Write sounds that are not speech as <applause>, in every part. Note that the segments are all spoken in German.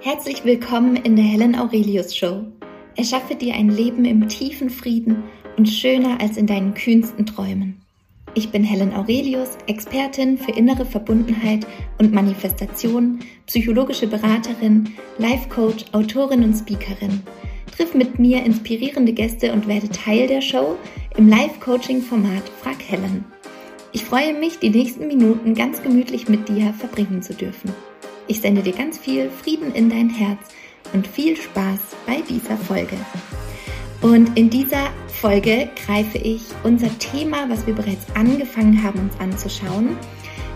Herzlich willkommen in der Helen Aurelius Show. Erschaffe dir ein Leben im tiefen Frieden und schöner als in deinen kühnsten Träumen. Ich bin Helen Aurelius, Expertin für innere Verbundenheit und Manifestation, psychologische Beraterin, Life Coach, Autorin und Speakerin. Triff mit mir inspirierende Gäste und werde Teil der Show im Live-Coaching-Format Frag Helen. Ich freue mich, die nächsten Minuten ganz gemütlich mit dir verbringen zu dürfen. Ich sende dir ganz viel Frieden in dein Herz und viel Spaß bei dieser Folge. Und in dieser Folge greife ich unser Thema, was wir bereits angefangen haben, uns anzuschauen,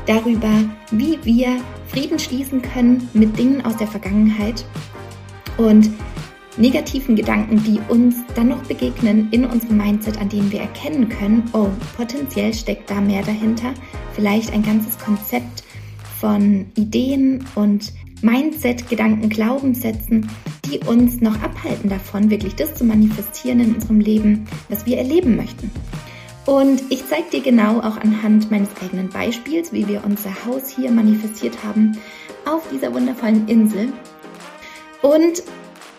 darüber, wie wir Frieden schließen können mit Dingen aus der Vergangenheit und negativen Gedanken, die uns dann noch begegnen in unserem Mindset, an denen wir erkennen können, oh, potenziell steckt da mehr dahinter, vielleicht ein ganzes Konzept von Ideen und Mindset, Gedanken, Glaubenssätzen, die uns noch abhalten davon, wirklich das zu manifestieren in unserem Leben, was wir erleben möchten. Und ich zeige dir genau auch anhand meines eigenen Beispiels, wie wir unser Haus hier manifestiert haben auf dieser wundervollen Insel. Und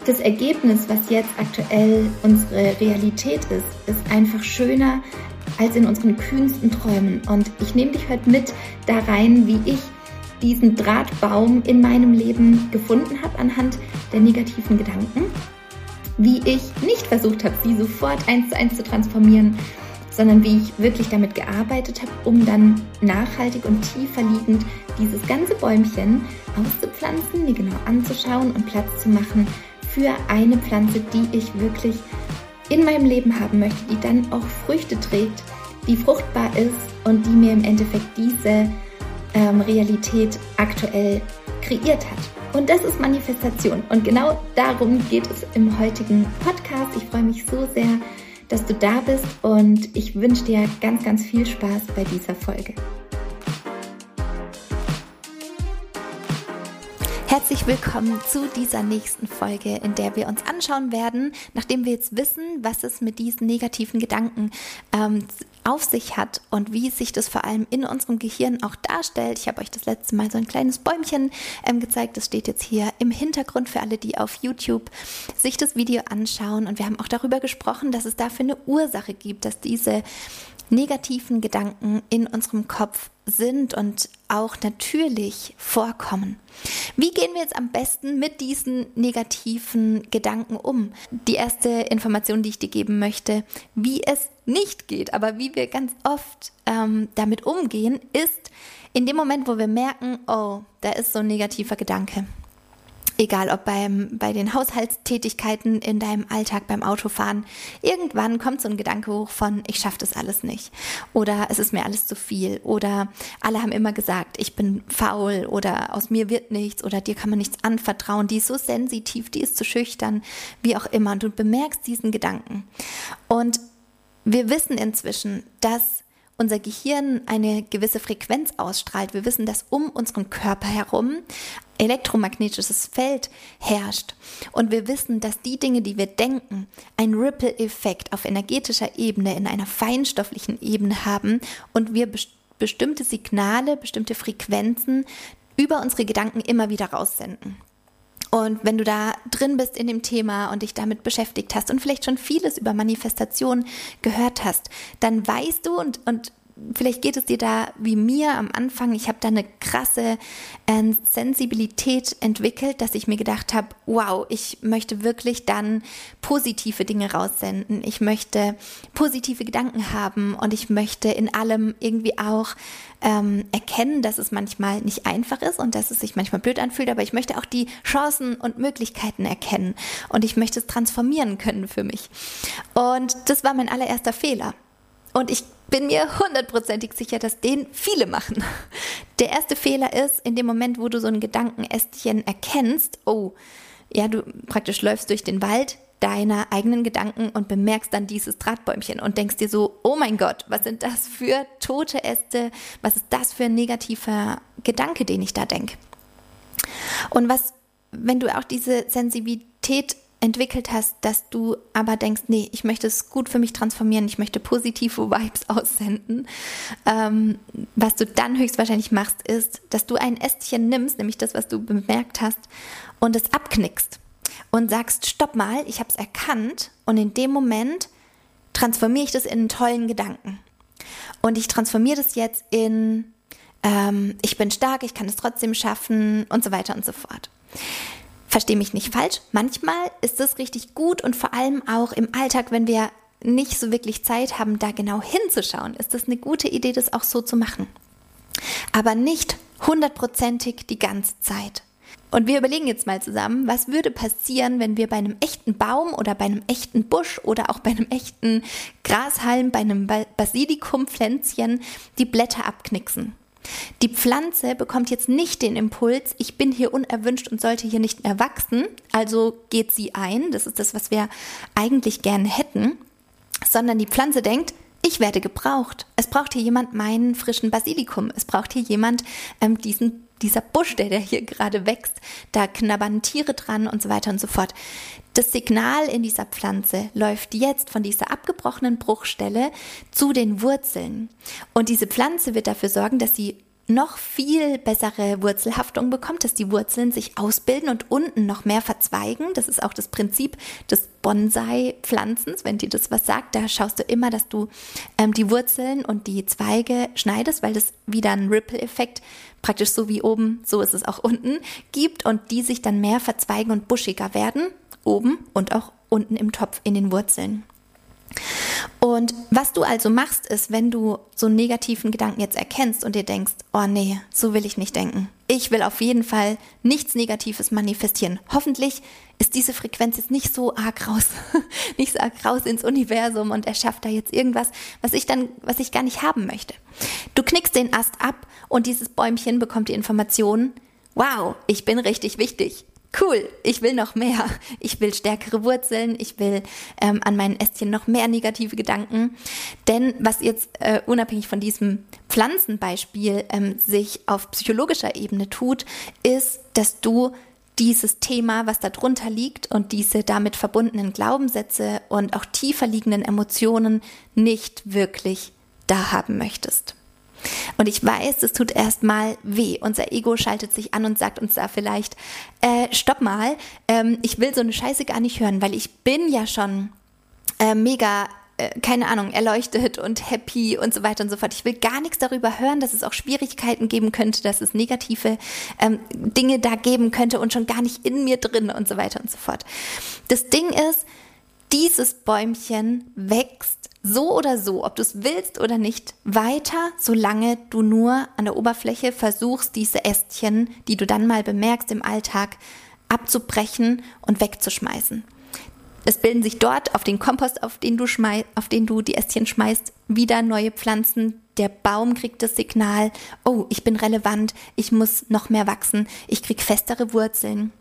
das Ergebnis, was jetzt aktuell unsere Realität ist, ist einfach schöner als in unseren kühnsten Träumen. Und ich nehme dich heute mit da rein, wie ich diesen Drahtbaum in meinem Leben gefunden habe anhand der negativen Gedanken, wie ich nicht versucht habe, sie sofort eins zu eins zu transformieren, sondern wie ich wirklich damit gearbeitet habe, um dann nachhaltig und tiefer liegend dieses ganze Bäumchen auszupflanzen, mir genau anzuschauen und Platz zu machen für eine Pflanze, die ich wirklich in meinem Leben haben möchte, die dann auch Früchte trägt, die fruchtbar ist und die mir im Endeffekt diese ähm, Realität aktuell kreiert hat. Und das ist Manifestation. Und genau darum geht es im heutigen Podcast. Ich freue mich so sehr, dass du da bist und ich wünsche dir ganz, ganz viel Spaß bei dieser Folge. Herzlich willkommen zu dieser nächsten Folge, in der wir uns anschauen werden, nachdem wir jetzt wissen, was es mit diesen negativen Gedanken ähm, auf sich hat und wie sich das vor allem in unserem Gehirn auch darstellt. Ich habe euch das letzte Mal so ein kleines Bäumchen ähm, gezeigt. Das steht jetzt hier im Hintergrund für alle, die auf YouTube sich das Video anschauen. Und wir haben auch darüber gesprochen, dass es dafür eine Ursache gibt, dass diese negativen Gedanken in unserem Kopf sind und auch natürlich vorkommen. Wie gehen wir jetzt am besten mit diesen negativen Gedanken um? Die erste Information, die ich dir geben möchte, wie es nicht geht, aber wie wir ganz oft ähm, damit umgehen, ist in dem Moment, wo wir merken, oh, da ist so ein negativer Gedanke. Egal ob beim, bei den Haushaltstätigkeiten in deinem Alltag, beim Autofahren, irgendwann kommt so ein Gedanke hoch von, ich schaffe das alles nicht. Oder es ist mir alles zu viel. Oder alle haben immer gesagt, ich bin faul oder aus mir wird nichts oder dir kann man nichts anvertrauen. Die ist so sensitiv, die ist zu schüchtern, wie auch immer. Und du bemerkst diesen Gedanken. Und wir wissen inzwischen, dass unser Gehirn eine gewisse Frequenz ausstrahlt. Wir wissen, dass um unseren Körper herum elektromagnetisches Feld herrscht. Und wir wissen, dass die Dinge, die wir denken, einen Ripple-Effekt auf energetischer Ebene, in einer feinstofflichen Ebene haben und wir best bestimmte Signale, bestimmte Frequenzen über unsere Gedanken immer wieder raussenden. Und wenn du da drin bist in dem Thema und dich damit beschäftigt hast und vielleicht schon vieles über Manifestation gehört hast, dann weißt du und, und vielleicht geht es dir da wie mir am Anfang. Ich habe da eine krasse äh, Sensibilität entwickelt, dass ich mir gedacht habe, wow, ich möchte wirklich dann positive Dinge raussenden. Ich möchte positive Gedanken haben und ich möchte in allem irgendwie auch ähm, erkennen, dass es manchmal nicht einfach ist und dass es sich manchmal blöd anfühlt, aber ich möchte auch die Chancen und Möglichkeiten erkennen und ich möchte es transformieren können für mich. Und das war mein allererster Fehler. Und ich bin mir hundertprozentig sicher, dass den viele machen. Der erste Fehler ist, in dem Moment, wo du so ein Gedankenästchen erkennst, oh, ja, du praktisch läufst durch den Wald deiner eigenen Gedanken und bemerkst dann dieses Drahtbäumchen und denkst dir so, oh mein Gott, was sind das für tote Äste? Was ist das für ein negativer Gedanke, den ich da denke? Und was, wenn du auch diese Sensibilität entwickelt hast, dass du aber denkst, nee, ich möchte es gut für mich transformieren, ich möchte positive Vibes <laughs> aussenden. Ähm, was du dann höchstwahrscheinlich machst, ist, dass du ein Ästchen nimmst, nämlich das, was du bemerkt hast, und es abknickst und sagst, stopp mal, ich habe es erkannt und in dem Moment transformiere ich das in einen tollen Gedanken. Und ich transformiere das jetzt in, ähm, ich bin stark, ich kann es trotzdem schaffen und so weiter und so fort. Verstehe mich nicht falsch. Manchmal ist das richtig gut und vor allem auch im Alltag, wenn wir nicht so wirklich Zeit haben, da genau hinzuschauen, ist das eine gute Idee, das auch so zu machen. Aber nicht hundertprozentig die ganze Zeit. Und wir überlegen jetzt mal zusammen, was würde passieren, wenn wir bei einem echten Baum oder bei einem echten Busch oder auch bei einem echten Grashalm, bei einem Basilikumpflänzchen die Blätter abknicksen. Die Pflanze bekommt jetzt nicht den Impuls, ich bin hier unerwünscht und sollte hier nicht mehr wachsen, also geht sie ein, das ist das, was wir eigentlich gerne hätten, sondern die Pflanze denkt, ich werde gebraucht. Es braucht hier jemand meinen frischen Basilikum. Es braucht hier jemand ähm, diesen, dieser Busch, der, der hier gerade wächst. Da knabbern Tiere dran und so weiter und so fort. Das Signal in dieser Pflanze läuft jetzt von dieser abgebrochenen Bruchstelle zu den Wurzeln. Und diese Pflanze wird dafür sorgen, dass sie noch viel bessere Wurzelhaftung bekommt, dass die Wurzeln sich ausbilden und unten noch mehr verzweigen. Das ist auch das Prinzip des Bonsai-Pflanzens, wenn dir das was sagt. Da schaust du immer, dass du ähm, die Wurzeln und die Zweige schneidest, weil das wieder einen Ripple-Effekt, praktisch so wie oben, so ist es auch unten, gibt und die sich dann mehr verzweigen und buschiger werden, oben und auch unten im Topf in den Wurzeln. Und was du also machst, ist, wenn du so einen negativen Gedanken jetzt erkennst und dir denkst, oh nee, so will ich nicht denken. Ich will auf jeden Fall nichts Negatives manifestieren. Hoffentlich ist diese Frequenz jetzt nicht so arg raus, <laughs> nicht so arg raus ins Universum und erschafft da jetzt irgendwas, was ich dann, was ich gar nicht haben möchte. Du knickst den Ast ab und dieses Bäumchen bekommt die Information, wow, ich bin richtig wichtig cool, ich will noch mehr. Ich will stärkere Wurzeln, ich will ähm, an meinen Ästchen noch mehr negative Gedanken. Denn was jetzt äh, unabhängig von diesem Pflanzenbeispiel ähm, sich auf psychologischer Ebene tut, ist, dass du dieses Thema, was darunter liegt und diese damit verbundenen Glaubenssätze und auch tiefer liegenden Emotionen nicht wirklich da haben möchtest. Und ich weiß, es tut erstmal weh. Unser Ego schaltet sich an und sagt uns da vielleicht, äh, stopp mal, ähm, ich will so eine Scheiße gar nicht hören, weil ich bin ja schon äh, mega äh, keine Ahnung, erleuchtet und happy und so weiter und so fort. Ich will gar nichts darüber hören, dass es auch Schwierigkeiten geben könnte, dass es negative ähm, Dinge da geben könnte und schon gar nicht in mir drin und so weiter und so fort. Das Ding ist, dieses Bäumchen wächst so oder so, ob du es willst oder nicht, weiter, solange du nur an der Oberfläche versuchst, diese Ästchen, die du dann mal bemerkst im Alltag, abzubrechen und wegzuschmeißen. Es bilden sich dort auf den Kompost, auf den du auf den du die Ästchen schmeißt, wieder neue Pflanzen. Der Baum kriegt das Signal, oh, ich bin relevant, ich muss noch mehr wachsen, ich krieg festere Wurzeln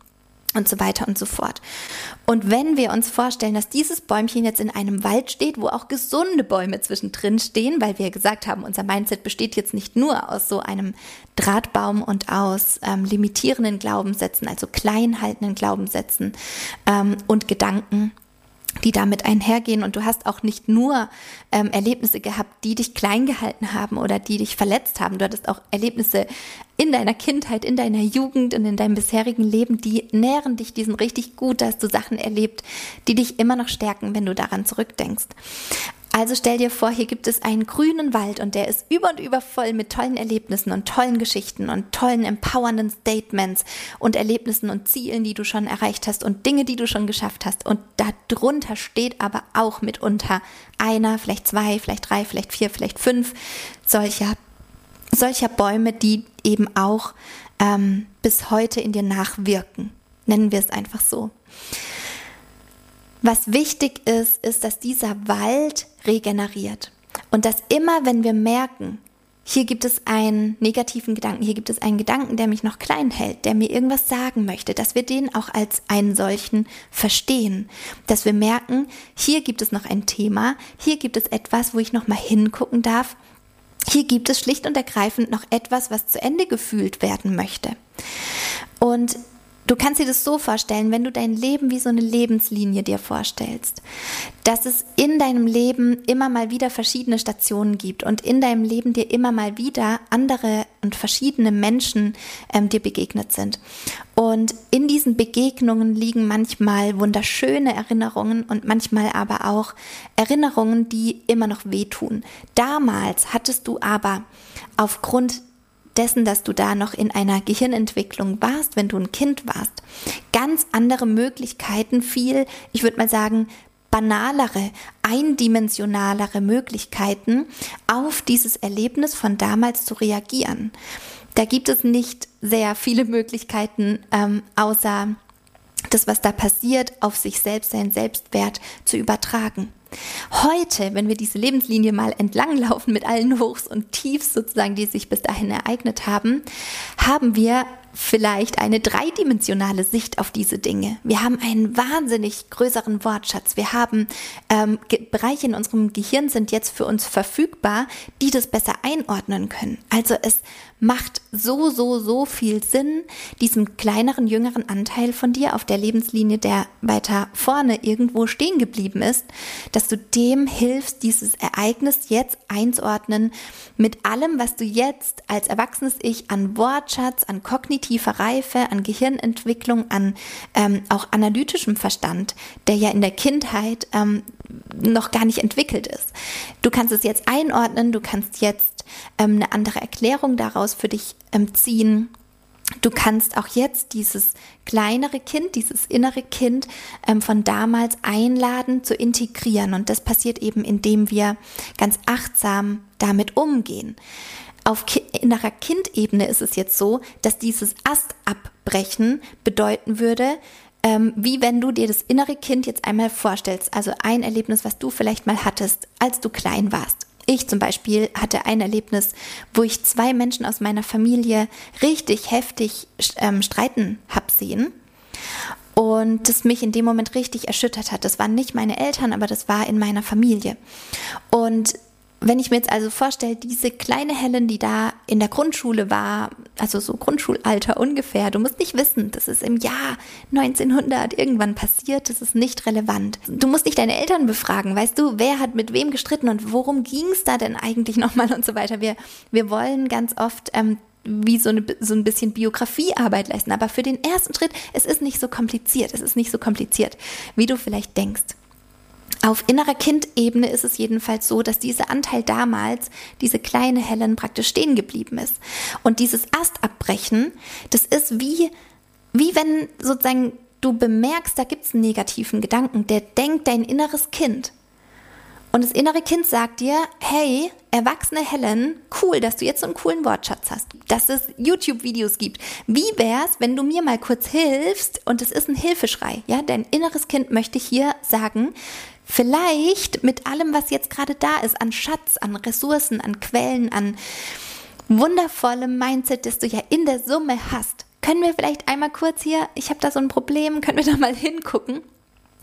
und so weiter und so fort. Und wenn wir uns vorstellen, dass dieses Bäumchen jetzt in einem Wald steht, wo auch gesunde Bäume zwischendrin stehen, weil wir gesagt haben, unser Mindset besteht jetzt nicht nur aus so einem Drahtbaum und aus ähm, limitierenden Glaubenssätzen, also kleinhaltenden Glaubenssätzen ähm, und Gedanken, die damit einhergehen. Und du hast auch nicht nur ähm, Erlebnisse gehabt, die dich klein gehalten haben oder die dich verletzt haben. Du hattest auch Erlebnisse in deiner Kindheit, in deiner Jugend und in deinem bisherigen Leben, die nähren dich diesen richtig gut. Da hast du Sachen erlebt, die dich immer noch stärken, wenn du daran zurückdenkst. Also stell dir vor, hier gibt es einen grünen Wald und der ist über und über voll mit tollen Erlebnissen und tollen Geschichten und tollen empowernden Statements und Erlebnissen und Zielen, die du schon erreicht hast und Dinge, die du schon geschafft hast. Und darunter steht aber auch mitunter einer, vielleicht zwei, vielleicht drei, vielleicht vier, vielleicht fünf solcher, solcher Bäume, die eben auch ähm, bis heute in dir nachwirken. Nennen wir es einfach so. Was wichtig ist, ist, dass dieser Wald regeneriert. Und dass immer, wenn wir merken, hier gibt es einen negativen Gedanken, hier gibt es einen Gedanken, der mich noch klein hält, der mir irgendwas sagen möchte, dass wir den auch als einen solchen verstehen, dass wir merken, hier gibt es noch ein Thema, hier gibt es etwas, wo ich noch mal hingucken darf, hier gibt es schlicht und ergreifend noch etwas, was zu Ende gefühlt werden möchte. Und Du kannst dir das so vorstellen, wenn du dein Leben wie so eine Lebenslinie dir vorstellst, dass es in deinem Leben immer mal wieder verschiedene Stationen gibt und in deinem Leben dir immer mal wieder andere und verschiedene Menschen ähm, dir begegnet sind. Und in diesen Begegnungen liegen manchmal wunderschöne Erinnerungen und manchmal aber auch Erinnerungen, die immer noch wehtun. Damals hattest du aber aufgrund dessen, dass du da noch in einer Gehirnentwicklung warst, wenn du ein Kind warst, ganz andere Möglichkeiten, viel, ich würde mal sagen, banalere, eindimensionalere Möglichkeiten, auf dieses Erlebnis von damals zu reagieren. Da gibt es nicht sehr viele Möglichkeiten, ähm, außer das, was da passiert, auf sich selbst, seinen Selbstwert zu übertragen. Heute, wenn wir diese Lebenslinie mal entlanglaufen mit allen Hochs und Tiefs sozusagen, die sich bis dahin ereignet haben, haben wir vielleicht eine dreidimensionale Sicht auf diese Dinge. Wir haben einen wahnsinnig größeren Wortschatz. Wir haben ähm, Bereiche in unserem Gehirn sind jetzt für uns verfügbar, die das besser einordnen können. Also es macht so, so, so viel Sinn, diesem kleineren, jüngeren Anteil von dir auf der Lebenslinie, der weiter vorne irgendwo stehen geblieben ist, dass du dem hilfst, dieses Ereignis jetzt einzuordnen mit allem, was du jetzt als erwachsenes Ich an Wortschatz, an kognitiver Reife, an Gehirnentwicklung, an ähm, auch analytischem Verstand, der ja in der Kindheit ähm, noch gar nicht entwickelt ist. Du kannst es jetzt einordnen, du kannst jetzt ähm, eine andere Erklärung daraus für dich ähm, ziehen. Du kannst auch jetzt dieses kleinere Kind, dieses innere Kind ähm, von damals einladen zu integrieren. Und das passiert eben, indem wir ganz achtsam damit umgehen. Auf ki innerer Kindebene ist es jetzt so, dass dieses Ast abbrechen bedeuten würde, ähm, wie wenn du dir das innere Kind jetzt einmal vorstellst. Also ein Erlebnis, was du vielleicht mal hattest, als du klein warst. Ich zum Beispiel hatte ein Erlebnis, wo ich zwei Menschen aus meiner Familie richtig heftig ähm, streiten hab sehen. Und das mich in dem Moment richtig erschüttert hat. Das waren nicht meine Eltern, aber das war in meiner Familie. Und wenn ich mir jetzt also vorstelle, diese kleine Helen, die da in der Grundschule war, also so Grundschulalter ungefähr, du musst nicht wissen, das ist im Jahr 1900 irgendwann passiert, das ist nicht relevant. Du musst nicht deine Eltern befragen, weißt du, wer hat mit wem gestritten und worum ging es da denn eigentlich <laughs> nochmal und so weiter. Wir, wir wollen ganz oft ähm, wie so, eine, so ein bisschen Biografiearbeit leisten. Aber für den ersten Schritt, es ist nicht so kompliziert, es ist nicht so kompliziert, wie du vielleicht denkst. Auf innerer Kindebene ist es jedenfalls so, dass dieser Anteil damals, diese kleine Helen, praktisch stehen geblieben ist. Und dieses Astabbrechen, das ist wie, wie wenn sozusagen du bemerkst, da gibt es einen negativen Gedanken, der denkt dein inneres Kind. Und das innere Kind sagt dir, hey, erwachsene Helen, cool, dass du jetzt so einen coolen Wortschatz hast, dass es YouTube-Videos gibt. Wie wär's, wenn du mir mal kurz hilfst? Und es ist ein Hilfeschrei, ja? Dein inneres Kind möchte hier sagen, vielleicht mit allem, was jetzt gerade da ist, an Schatz, an Ressourcen, an Quellen, an wundervollem Mindset, das du ja in der Summe hast, können wir vielleicht einmal kurz hier, ich habe da so ein Problem, können wir da mal hingucken?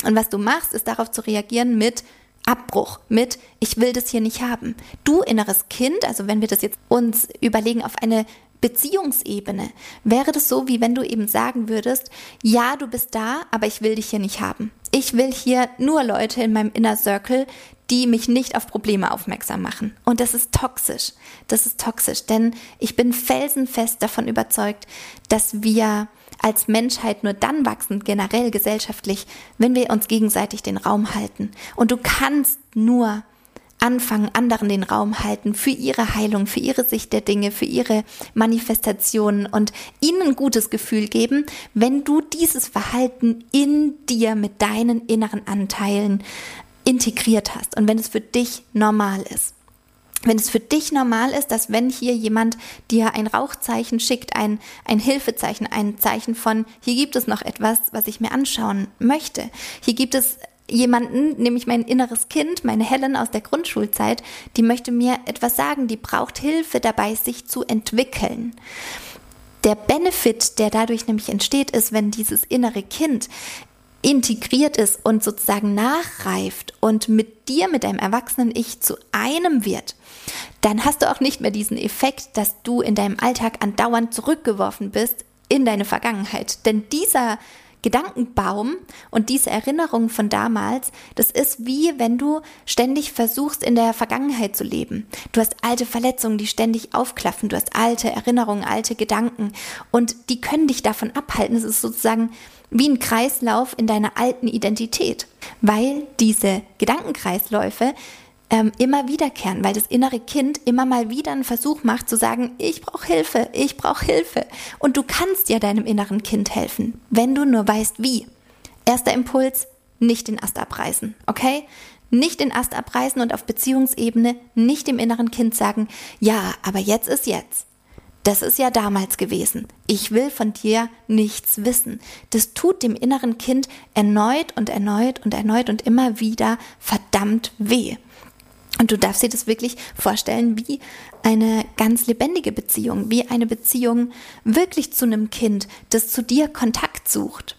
Und was du machst, ist darauf zu reagieren mit Abbruch, mit ich will das hier nicht haben. Du inneres Kind, also wenn wir das jetzt uns überlegen auf eine Beziehungsebene, wäre das so, wie wenn du eben sagen würdest, ja, du bist da, aber ich will dich hier nicht haben. Ich will hier nur Leute in meinem Inner Circle, die mich nicht auf Probleme aufmerksam machen. Und das ist toxisch. Das ist toxisch, denn ich bin felsenfest davon überzeugt, dass wir als Menschheit nur dann wachsen, generell gesellschaftlich, wenn wir uns gegenseitig den Raum halten. Und du kannst nur anfangen, anderen den Raum halten für ihre Heilung, für ihre Sicht der Dinge, für ihre Manifestationen und ihnen ein gutes Gefühl geben, wenn du dieses Verhalten in dir mit deinen inneren Anteilen integriert hast und wenn es für dich normal ist. Wenn es für dich normal ist, dass wenn hier jemand dir ein Rauchzeichen schickt, ein, ein Hilfezeichen, ein Zeichen von, hier gibt es noch etwas, was ich mir anschauen möchte. Hier gibt es jemanden, nämlich mein inneres Kind, meine Helen aus der Grundschulzeit, die möchte mir etwas sagen, die braucht Hilfe dabei, sich zu entwickeln. Der Benefit, der dadurch nämlich entsteht, ist, wenn dieses innere Kind integriert ist und sozusagen nachreift und mit dir, mit deinem erwachsenen Ich zu einem wird, dann hast du auch nicht mehr diesen Effekt, dass du in deinem Alltag andauernd zurückgeworfen bist in deine Vergangenheit. Denn dieser Gedankenbaum und diese Erinnerung von damals, das ist wie wenn du ständig versuchst, in der Vergangenheit zu leben. Du hast alte Verletzungen, die ständig aufklaffen, du hast alte Erinnerungen, alte Gedanken und die können dich davon abhalten. Es ist sozusagen wie ein Kreislauf in deiner alten Identität, weil diese Gedankenkreisläufe ähm, immer wiederkehren, weil das innere Kind immer mal wieder einen Versuch macht zu sagen, ich brauche Hilfe, ich brauche Hilfe. Und du kannst ja deinem inneren Kind helfen, wenn du nur weißt, wie. Erster Impuls, nicht den Ast abreißen, okay? Nicht den Ast abreißen und auf Beziehungsebene nicht dem inneren Kind sagen, ja, aber jetzt ist jetzt. Das ist ja damals gewesen. Ich will von dir nichts wissen. Das tut dem inneren Kind erneut und erneut und erneut und immer wieder verdammt weh. Und du darfst dir das wirklich vorstellen wie eine ganz lebendige Beziehung, wie eine Beziehung wirklich zu einem Kind, das zu dir Kontakt sucht.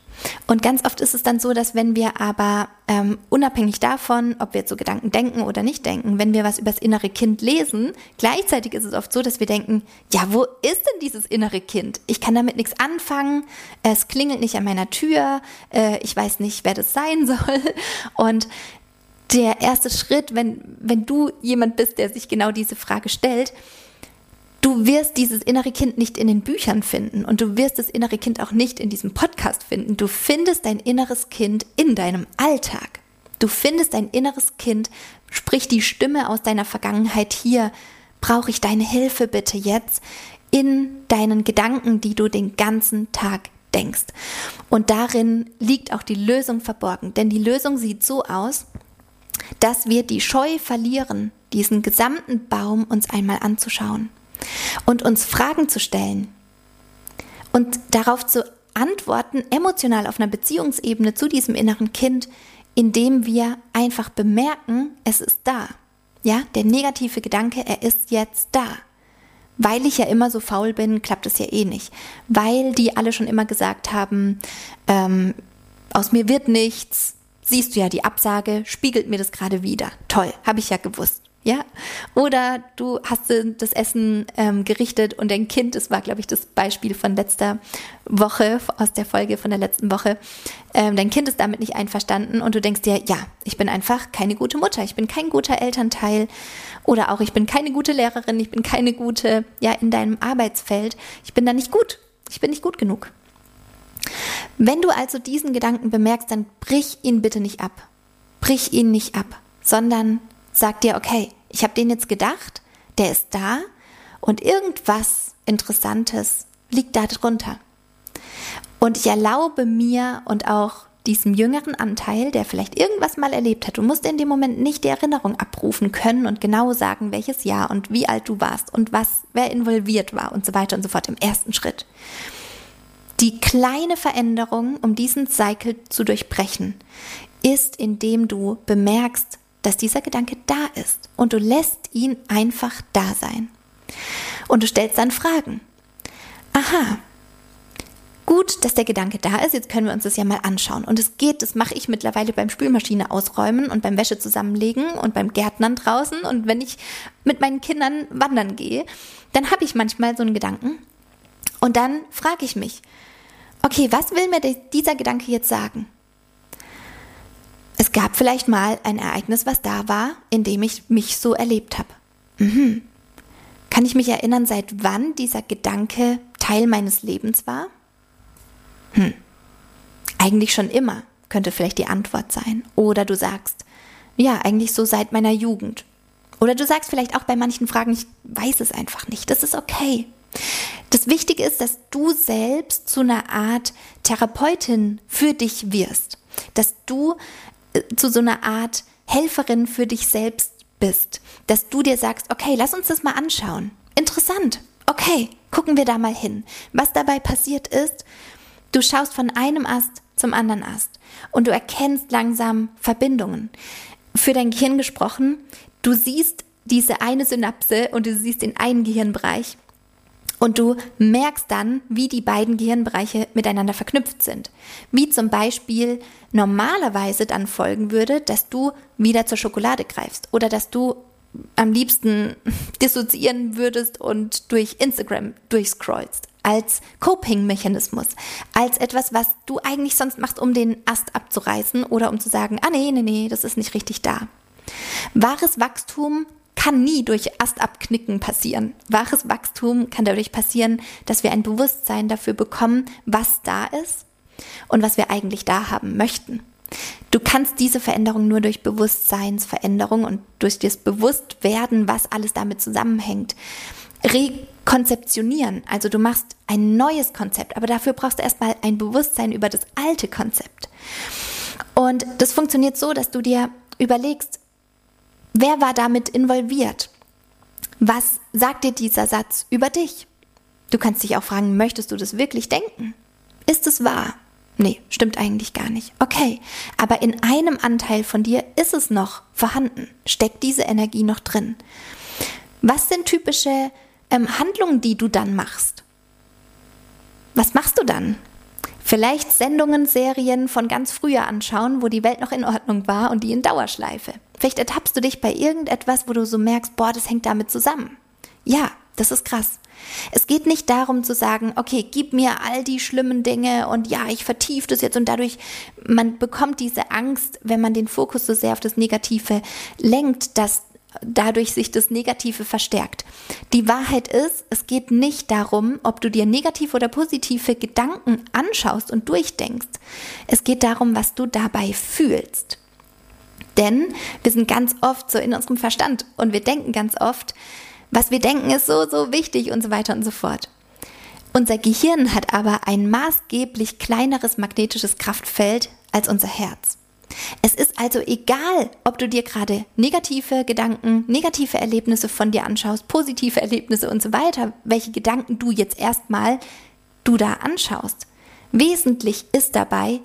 Und ganz oft ist es dann so, dass wenn wir aber ähm, unabhängig davon, ob wir so Gedanken denken oder nicht denken, wenn wir was übers innere Kind lesen, gleichzeitig ist es oft so, dass wir denken, ja, wo ist denn dieses innere Kind? Ich kann damit nichts anfangen, es klingelt nicht an meiner Tür, äh, ich weiß nicht, wer das sein <laughs> soll. Und der erste Schritt, wenn, wenn du jemand bist, der sich genau diese Frage stellt, du wirst dieses innere Kind nicht in den Büchern finden und du wirst das innere Kind auch nicht in diesem Podcast finden. Du findest dein inneres Kind in deinem Alltag. Du findest dein inneres Kind, sprich die Stimme aus deiner Vergangenheit hier, brauche ich deine Hilfe bitte jetzt in deinen Gedanken, die du den ganzen Tag denkst. Und darin liegt auch die Lösung verborgen, denn die Lösung sieht so aus, dass wir die Scheu verlieren, diesen gesamten Baum uns einmal anzuschauen und uns Fragen zu stellen und darauf zu antworten, emotional auf einer Beziehungsebene zu diesem inneren Kind, indem wir einfach bemerken, es ist da. Ja, der negative Gedanke, er ist jetzt da. Weil ich ja immer so faul bin, klappt es ja eh nicht. Weil die alle schon immer gesagt haben, ähm, aus mir wird nichts, siehst du ja die Absage, spiegelt mir das gerade wieder. Toll, habe ich ja gewusst. Ja, oder du hast das Essen ähm, gerichtet und dein Kind, das war, glaube ich, das Beispiel von letzter Woche, aus der Folge von der letzten Woche, ähm, dein Kind ist damit nicht einverstanden und du denkst dir, ja, ich bin einfach keine gute Mutter, ich bin kein guter Elternteil oder auch ich bin keine gute Lehrerin, ich bin keine gute, ja, in deinem Arbeitsfeld, ich bin da nicht gut, ich bin nicht gut genug. Wenn du also diesen Gedanken bemerkst, dann brich ihn bitte nicht ab. Brich ihn nicht ab, sondern sag dir, okay, ich habe den jetzt gedacht, der ist da und irgendwas Interessantes liegt da drunter. Und ich erlaube mir und auch diesem jüngeren Anteil, der vielleicht irgendwas mal erlebt hat, du musst in dem Moment nicht die Erinnerung abrufen können und genau sagen, welches Jahr und wie alt du warst und was, wer involviert war und so weiter und so fort im ersten Schritt. Die kleine Veränderung, um diesen Cycle zu durchbrechen, ist, indem du bemerkst, dass dieser Gedanke da ist und du lässt ihn einfach da sein. Und du stellst dann Fragen. Aha, gut, dass der Gedanke da ist, jetzt können wir uns das ja mal anschauen. Und es geht, das mache ich mittlerweile beim Spülmaschine ausräumen und beim Wäsche zusammenlegen und beim Gärtnern draußen. Und wenn ich mit meinen Kindern wandern gehe, dann habe ich manchmal so einen Gedanken. Und dann frage ich mich, okay, was will mir dieser Gedanke jetzt sagen? Es gab vielleicht mal ein Ereignis, was da war, in dem ich mich so erlebt habe. Mhm. Kann ich mich erinnern, seit wann dieser Gedanke Teil meines Lebens war? Hm. Eigentlich schon immer, könnte vielleicht die Antwort sein. Oder du sagst, ja, eigentlich so seit meiner Jugend. Oder du sagst vielleicht auch bei manchen Fragen, ich weiß es einfach nicht. Das ist okay. Das Wichtige ist, dass du selbst zu einer Art Therapeutin für dich wirst, dass du äh, zu so einer Art Helferin für dich selbst bist, dass du dir sagst, okay, lass uns das mal anschauen. Interessant. Okay, gucken wir da mal hin. Was dabei passiert ist, du schaust von einem Ast zum anderen Ast und du erkennst langsam Verbindungen. Für dein Gehirn gesprochen, du siehst diese eine Synapse und du siehst den einen Gehirnbereich und du merkst dann, wie die beiden Gehirnbereiche miteinander verknüpft sind. Wie zum Beispiel normalerweise dann folgen würde, dass du wieder zur Schokolade greifst oder dass du am liebsten <laughs> dissoziieren würdest und durch Instagram durchscrollst. als Coping-Mechanismus, als etwas, was du eigentlich sonst machst, um den Ast abzureißen oder um zu sagen, ah nee, nee, nee, das ist nicht richtig da. Wahres Wachstum kann nie durch Astabknicken passieren. Wahres Wachstum kann dadurch passieren, dass wir ein Bewusstsein dafür bekommen, was da ist und was wir eigentlich da haben möchten. Du kannst diese Veränderung nur durch Bewusstseinsveränderung und durch das Bewusstwerden, was alles damit zusammenhängt, rekonzeptionieren. Also du machst ein neues Konzept, aber dafür brauchst du erstmal ein Bewusstsein über das alte Konzept. Und das funktioniert so, dass du dir überlegst, wer war damit involviert? Was sagt dir dieser Satz über dich? Du kannst dich auch fragen, möchtest du das wirklich denken? Ist es wahr? Nee, stimmt eigentlich gar nicht. Okay, aber in einem Anteil von dir ist es noch vorhanden, steckt diese Energie noch drin. Was sind typische ähm, Handlungen, die du dann machst? Was machst du dann? Vielleicht Sendungen, Serien von ganz früher anschauen, wo die Welt noch in Ordnung war und die in Dauerschleife. Vielleicht ertappst du dich bei irgendetwas, wo du so merkst, boah, das hängt damit zusammen. Ja, das ist krass. Es geht nicht darum zu sagen, okay, gib mir all die schlimmen Dinge und ja, ich vertiefe das jetzt und dadurch, man bekommt diese Angst, wenn man den Fokus so sehr auf das Negative lenkt, dass dadurch sich das Negative verstärkt. Die Wahrheit ist, es geht nicht darum, ob du dir negative oder positive Gedanken anschaust und durchdenkst. Es geht darum, was du dabei fühlst. Denn wir sind ganz oft so in unserem Verstand und wir denken ganz oft, was wir denken ist so, so wichtig und so weiter und so fort. Unser Gehirn hat aber ein maßgeblich kleineres magnetisches Kraftfeld als unser Herz. Es ist also egal, ob du dir gerade negative Gedanken, negative Erlebnisse von dir anschaust, positive Erlebnisse und so weiter, welche Gedanken du jetzt erstmal du da anschaust. Wesentlich ist dabei,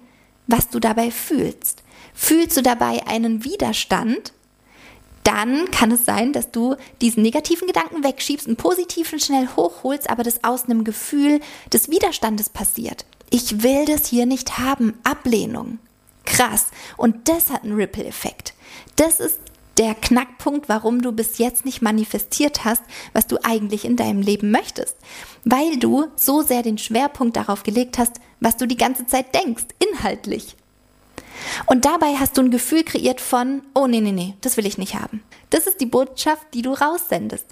was du dabei fühlst. Fühlst du dabei einen Widerstand, dann kann es sein, dass du diesen negativen Gedanken wegschiebst, einen positiven schnell hochholst, aber das aus einem Gefühl des Widerstandes passiert. Ich will das hier nicht haben. Ablehnung. Krass. Und das hat einen Ripple-Effekt. Das ist der Knackpunkt, warum du bis jetzt nicht manifestiert hast, was du eigentlich in deinem Leben möchtest. Weil du so sehr den Schwerpunkt darauf gelegt hast, was du die ganze Zeit denkst, inhaltlich. Und dabei hast du ein Gefühl kreiert von, oh nee, nee, nee, das will ich nicht haben. Das ist die Botschaft, die du raussendest.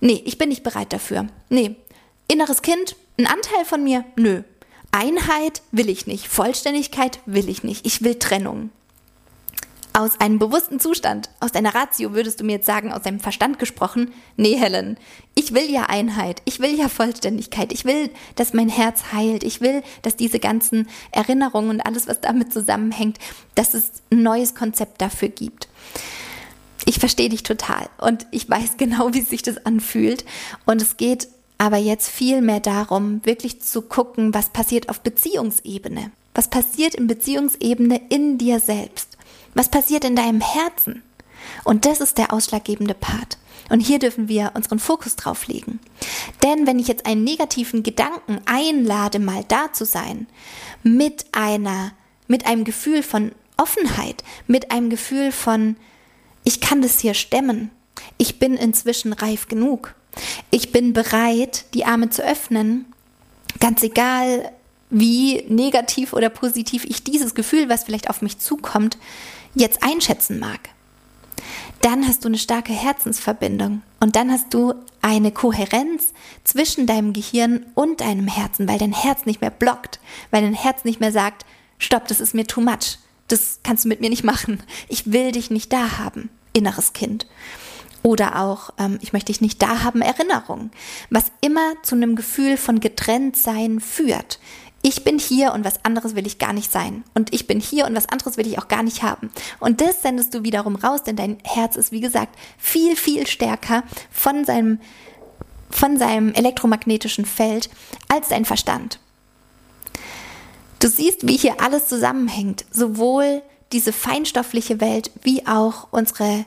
Nee, ich bin nicht bereit dafür. Nee, inneres Kind, ein Anteil von mir, nö. Einheit will ich nicht, Vollständigkeit will ich nicht, ich will Trennung aus einem bewussten Zustand, aus deiner Ratio würdest du mir jetzt sagen, aus deinem Verstand gesprochen, nee, Helen, ich will ja Einheit, ich will ja Vollständigkeit, ich will, dass mein Herz heilt, ich will, dass diese ganzen Erinnerungen und alles, was damit zusammenhängt, dass es ein neues Konzept dafür gibt. Ich verstehe dich total und ich weiß <laughs> genau, wie sich das anfühlt und es geht aber jetzt viel mehr darum, wirklich zu gucken, was passiert auf Beziehungsebene. Was passiert in Beziehungsebene in dir selbst? Was passiert in deinem Herzen? Und das ist der ausschlaggebende Part. Und hier dürfen wir unseren Fokus drauf legen. Denn wenn ich jetzt einen negativen Gedanken einlade, mal da zu sein, mit einer, mit einem Gefühl von Offenheit, mit einem Gefühl von, ich kann das hier stemmen, ich bin inzwischen reif genug, ich bin bereit, die Arme zu öffnen, ganz egal, wie negativ oder positiv ich dieses Gefühl, was vielleicht auf mich zukommt, jetzt einschätzen mag. Dann hast du eine starke Herzensverbindung und dann hast du eine Kohärenz zwischen deinem Gehirn und deinem Herzen, weil dein Herz nicht mehr blockt, weil dein Herz nicht mehr sagt, stopp, das ist mir too much, das kannst du mit mir nicht machen, ich will dich nicht da haben, inneres Kind. Oder auch, ähm, ich möchte dich nicht da haben, Erinnerung. Was immer zu einem Gefühl von Getrenntsein führt ich bin hier und was anderes will ich gar nicht sein. Und ich bin hier und was anderes will ich auch gar nicht haben. Und das sendest du wiederum raus, denn dein Herz ist, wie gesagt, viel, viel stärker von seinem, von seinem elektromagnetischen Feld als dein Verstand. Du siehst, wie hier alles zusammenhängt. Sowohl diese feinstoffliche Welt wie auch unsere,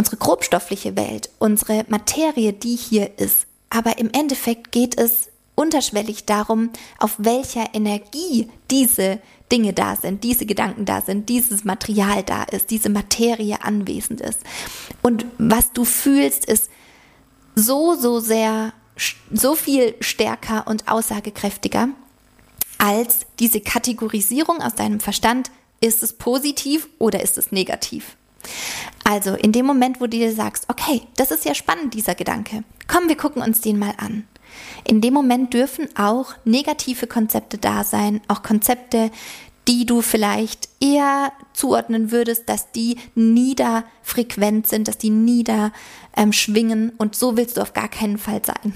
unsere grobstoffliche Welt, unsere Materie, die hier ist. Aber im Endeffekt geht es unterschwellig darum, auf welcher Energie diese Dinge da sind, diese Gedanken da sind, dieses Material da ist, diese Materie anwesend ist. Und was du fühlst, ist so, so sehr so viel stärker und aussagekräftiger als diese Kategorisierung aus deinem Verstand, ist es positiv oder ist es negativ? Also in dem Moment, wo du dir sagst, okay, das ist ja spannend, dieser Gedanke, komm, wir gucken uns den mal an. In dem Moment dürfen auch negative Konzepte da sein, auch Konzepte, die du vielleicht eher zuordnen würdest, dass die niederfrequent sind, dass die niederschwingen ähm, und so willst du auf gar keinen Fall sein.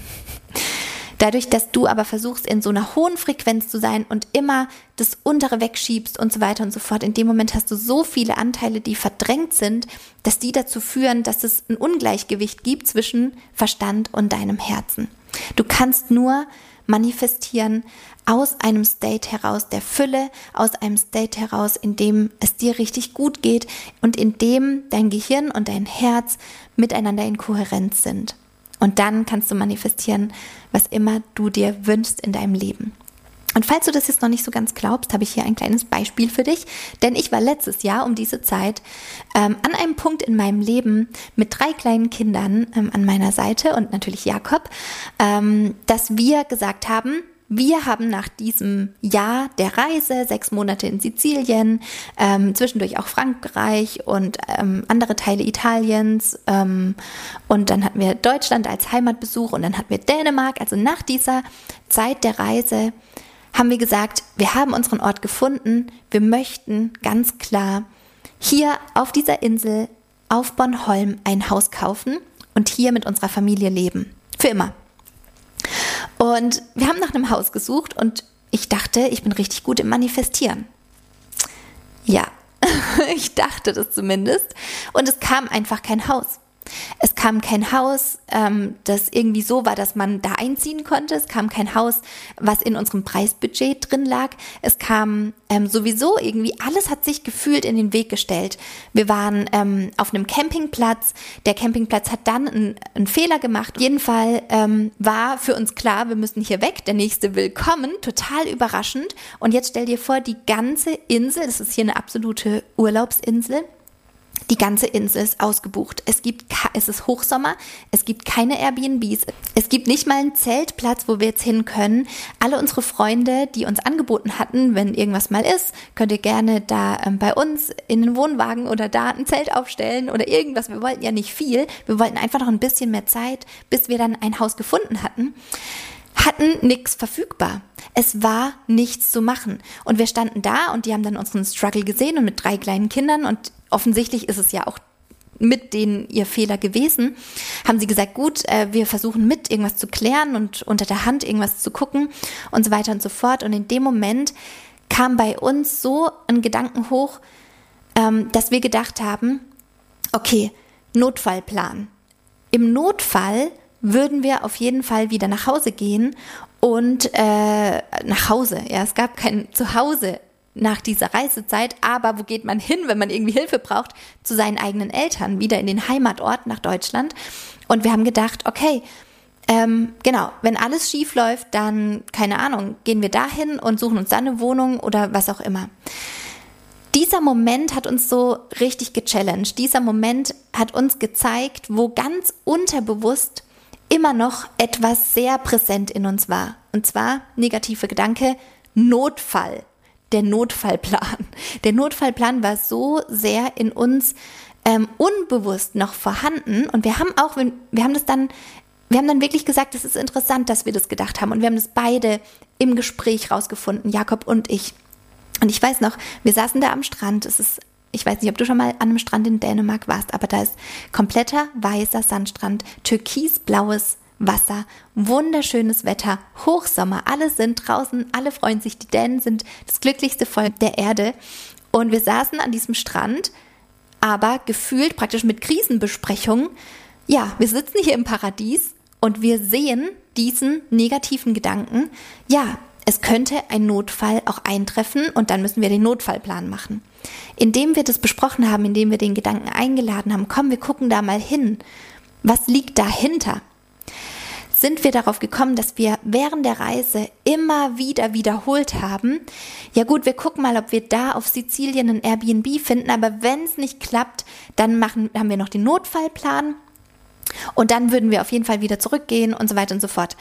Dadurch, dass du aber versuchst, in so einer hohen Frequenz zu sein und immer das untere wegschiebst und so weiter und so fort, in dem Moment hast du so viele Anteile, die verdrängt sind, dass die dazu führen, dass es ein Ungleichgewicht gibt zwischen Verstand und deinem Herzen. Du kannst nur manifestieren aus einem State heraus der Fülle, aus einem State heraus, in dem es dir richtig gut geht und in dem dein Gehirn und dein Herz miteinander in Kohärenz sind. Und dann kannst du manifestieren, was immer du dir wünschst in deinem Leben. Und falls du das jetzt noch nicht so ganz glaubst, habe ich hier ein kleines Beispiel für dich. Denn ich war letztes Jahr um diese Zeit ähm, an einem Punkt in meinem Leben mit drei kleinen Kindern ähm, an meiner Seite und natürlich Jakob, ähm, dass wir gesagt haben, wir haben nach diesem Jahr der Reise, sechs Monate in Sizilien, ähm, zwischendurch auch Frankreich und ähm, andere Teile Italiens ähm, und dann hatten wir Deutschland als Heimatbesuch und dann hatten wir Dänemark. Also nach dieser Zeit der Reise haben wir gesagt, wir haben unseren Ort gefunden, wir möchten ganz klar hier auf dieser Insel auf Bornholm ein Haus kaufen und hier mit unserer Familie leben. Für immer. Und wir haben nach einem Haus gesucht und ich dachte, ich bin richtig gut im Manifestieren. Ja, <laughs> ich dachte das zumindest. Und es kam einfach kein Haus. Es kam kein Haus, ähm, das irgendwie so war, dass man da einziehen konnte. Es kam kein Haus, was in unserem Preisbudget drin lag. Es kam ähm, sowieso irgendwie, alles hat sich gefühlt in den Weg gestellt. Wir waren ähm, auf einem Campingplatz. Der Campingplatz hat dann einen, Fehler gemacht. Auf jeden Fall war für uns klar, wir müssen hier weg. Der nächste will kommen. Total überraschend. Und jetzt stell dir vor, die ganze Insel, das ist hier eine absolute Urlaubsinsel, die ganze Insel ist ausgebucht. Es gibt, es ist Hochsommer, es gibt keine Airbnbs, es gibt nicht mal einen Zeltplatz, wo wir jetzt hin können. Alle unsere Freunde, die uns angeboten hatten, wenn irgendwas mal ist, könnt ihr gerne da ähm, bei uns in den Wohnwagen oder da ein Zelt aufstellen oder irgendwas. Wir wollten ja nicht viel, wir wollten einfach noch ein bisschen mehr Zeit, bis wir dann ein Haus gefunden hatten hatten nichts verfügbar. Es war nichts zu machen. Und wir standen da und die haben dann unseren Struggle gesehen und mit drei kleinen Kindern und offensichtlich ist es ja auch mit denen ihr Fehler gewesen, haben sie gesagt, gut, äh, wir versuchen mit irgendwas zu klären und unter der Hand irgendwas zu gucken und so weiter und so fort. Und in dem Moment kam bei uns so ein Gedanken hoch, ähm, dass wir gedacht haben, okay, Notfallplan. Im Notfall würden wir auf jeden Fall wieder nach Hause gehen und äh, nach Hause. Ja, es gab kein Zuhause nach dieser Reisezeit, aber wo geht man hin, wenn man irgendwie Hilfe braucht? Zu seinen eigenen Eltern, wieder in den Heimatort nach Deutschland. Und wir haben gedacht, okay, ähm, genau, wenn alles schief läuft, dann, keine Ahnung, gehen wir dahin und suchen uns dann eine Wohnung oder was auch immer. Dieser Moment hat uns so richtig gechallenged. Dieser Moment hat uns gezeigt, wo ganz unterbewusst immer noch etwas sehr präsent in uns war. Und zwar negative Gedanke, Notfall der Notfallplan. <laughs> Der Notfallplan war so sehr in uns ähm, unbewusst noch vorhanden und wir haben auch, wir haben das dann, wir haben dann wirklich gesagt, es ist interessant, dass wir das gedacht haben und wir haben das beide im Gespräch rausgefunden, Jakob und ich. Und ich weiß noch, wir saßen da am Strand, es ist ich weiß nicht, ob du schon mal an einem Strand in Dänemark warst, aber da ist kompletter weißer Sandstrand, türkisblaues Wasser, wunderschönes Wetter, Hochsommer, alle sind draußen, alle freuen sich, die Dänen sind das glücklichste Volk der Erde. Und wir saßen an diesem Strand, aber gefühlt praktisch mit Krisenbesprechungen. Ja, wir sitzen hier im Paradies und wir sehen diesen negativen Gedanken. Ja, es könnte ein Notfall auch eintreffen und dann müssen wir den Notfallplan machen. Indem wir das besprochen haben, indem wir den Gedanken eingeladen haben, komm, wir gucken da mal hin. Was liegt dahinter? sind wir darauf gekommen, dass wir während der Reise immer wieder wiederholt haben, ja gut, wir gucken mal, ob wir da auf Sizilien ein Airbnb finden, aber wenn es nicht klappt, dann machen, haben wir noch den Notfallplan Und dann würden wir auf jeden Fall wieder zurückgehen und so weiter und so fort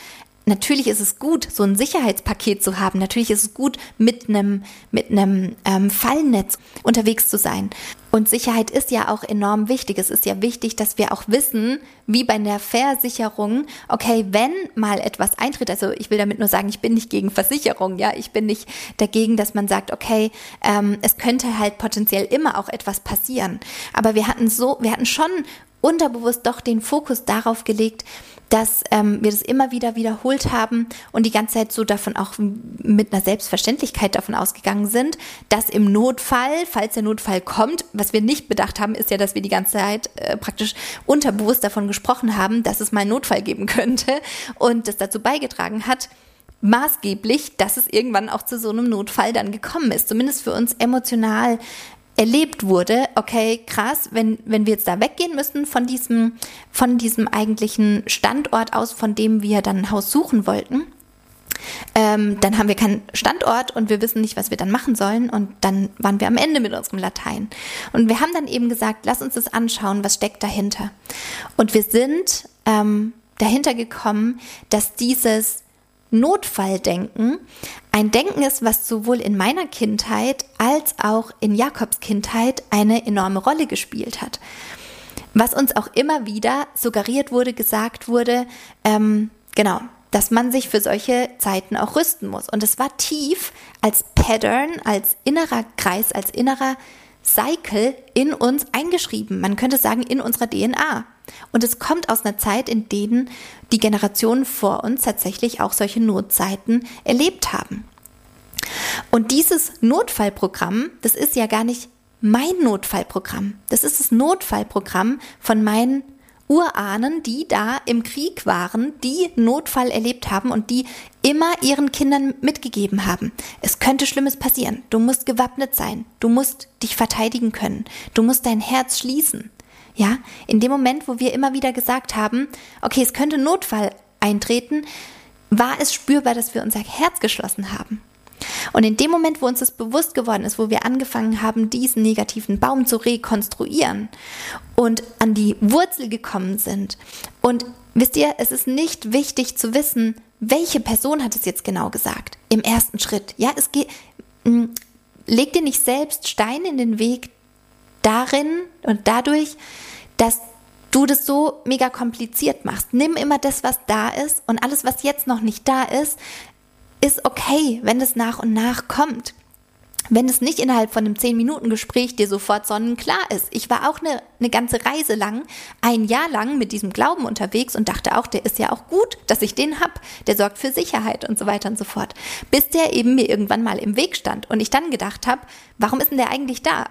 natürlich ist es gut, so ein Sicherheitspaket zu haben. Natürlich ist es gut, mit einem mit einem ähm, Fallnetz unterwegs zu sein. Und Sicherheit ist ja auch enorm wichtig. Es ist ja wichtig, dass wir auch wissen, wie bei einer Versicherung, okay, wenn mal etwas eintritt, also ich will damit nur sagen, ich bin nicht gegen Versicherung, ja, ich bin nicht dagegen, dass man sagt, okay, ähm, es könnte halt potenziell immer auch etwas passieren. Aber wir hatten so, wir hatten schon unterbewusst doch den Fokus darauf gelegt, dass ähm, wir das immer wieder wiederholt haben und die ganze Zeit so davon auch mit einer Selbstverständlichkeit davon ausgegangen sind, dass im Notfall, falls der Notfall kommt, was wir nicht bedacht haben, ist ja, dass wir die ganze Zeit äh, praktisch unterbewusst davon gesprochen haben, dass es mal einen Notfall geben <laughs> könnte und das dazu beigetragen hat, maßgeblich, dass es irgendwann auch zu so einem Notfall dann gekommen ist, zumindest für uns emotional erlebt wurde, okay, krass, wenn, wenn wir jetzt da weggehen müssen von diesem, von diesem eigentlichen Standort aus, von dem wir dann ein Haus suchen wollten, ähm, dann haben wir keinen Standort und wir wissen nicht, was wir dann machen sollen und dann waren wir am Ende mit unserem Latein. Und wir haben dann eben gesagt, lass uns das anschauen, was steckt dahinter. Und wir sind ähm, dahinter gekommen, dass dieses Notfalldenken ein Denken ist, was sowohl in meiner Kindheit als auch in Jakobs Kindheit eine enorme Rolle gespielt hat. Was uns auch immer wieder suggeriert wurde, gesagt wurde, ähm, genau, dass man sich für solche Zeiten auch rüsten muss. Und es war tief als Pattern, als innerer Kreis, als innerer Cycle in uns eingeschrieben. Man könnte sagen, in unserer DNA. Und es kommt aus einer Zeit, in denen die Generationen vor uns tatsächlich auch solche Notzeiten erlebt haben. Und dieses Notfallprogramm, das ist ja gar nicht mein Notfallprogramm. Das ist das Notfallprogramm von meinen Urahnen, die da im Krieg waren, die Notfall erlebt haben und die immer ihren Kindern mitgegeben haben. Es könnte Schlimmes passieren. Du musst gewappnet sein. Du musst dich verteidigen können. Du musst dein Herz schließen. Ja, in dem Moment, wo wir immer wieder gesagt haben, okay, es könnte Notfall eintreten, war es spürbar, dass wir unser Herz geschlossen haben. Und in dem Moment, wo uns das bewusst geworden ist, wo wir angefangen haben, diesen negativen Baum zu rekonstruieren und an die Wurzel gekommen sind. Und wisst ihr, es ist nicht wichtig zu wissen, welche Person hat es jetzt genau gesagt im ersten Schritt. Ja, es geht, mm, leg dir nicht selbst Steine in den Weg darin und dadurch, dass du das so mega kompliziert machst. Nimm immer das, was da ist und alles, was jetzt noch nicht da ist, ist okay, wenn es nach und nach kommt. Wenn es nicht innerhalb von einem 10-Minuten-Gespräch dir sofort sonnenklar ist. Ich war auch eine, eine ganze Reise lang, ein Jahr lang mit diesem Glauben unterwegs und dachte auch, der ist ja auch gut, dass ich den hab. Der sorgt für Sicherheit und so weiter und so fort. Bis der eben mir irgendwann mal im Weg stand und ich dann gedacht habe, warum ist denn der eigentlich da?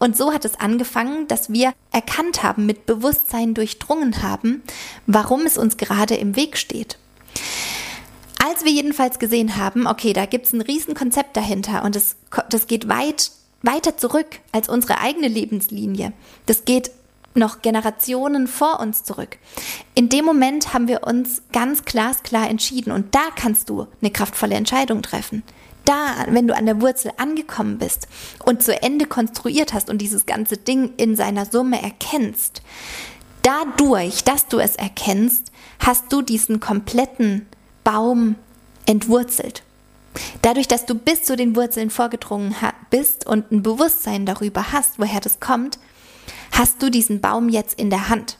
Und so hat es angefangen, dass wir erkannt haben, mit Bewusstsein durchdrungen haben, warum es uns gerade im Weg steht. Als wir jedenfalls gesehen haben, okay, da gibt es ein Riesenkonzept dahinter und das, das geht weit, weiter zurück als unsere eigene Lebenslinie. Das geht noch Generationen vor uns zurück. In dem Moment haben wir uns ganz glasklar entschieden und da kannst du eine kraftvolle Entscheidung treffen. Da, wenn du an der Wurzel angekommen bist und zu Ende konstruiert hast und dieses ganze Ding in seiner Summe erkennst, dadurch, dass du es erkennst, hast du diesen kompletten Baum entwurzelt. Dadurch, dass du bis zu den Wurzeln vorgedrungen bist und ein Bewusstsein darüber hast, woher das kommt, hast du diesen Baum jetzt in der Hand.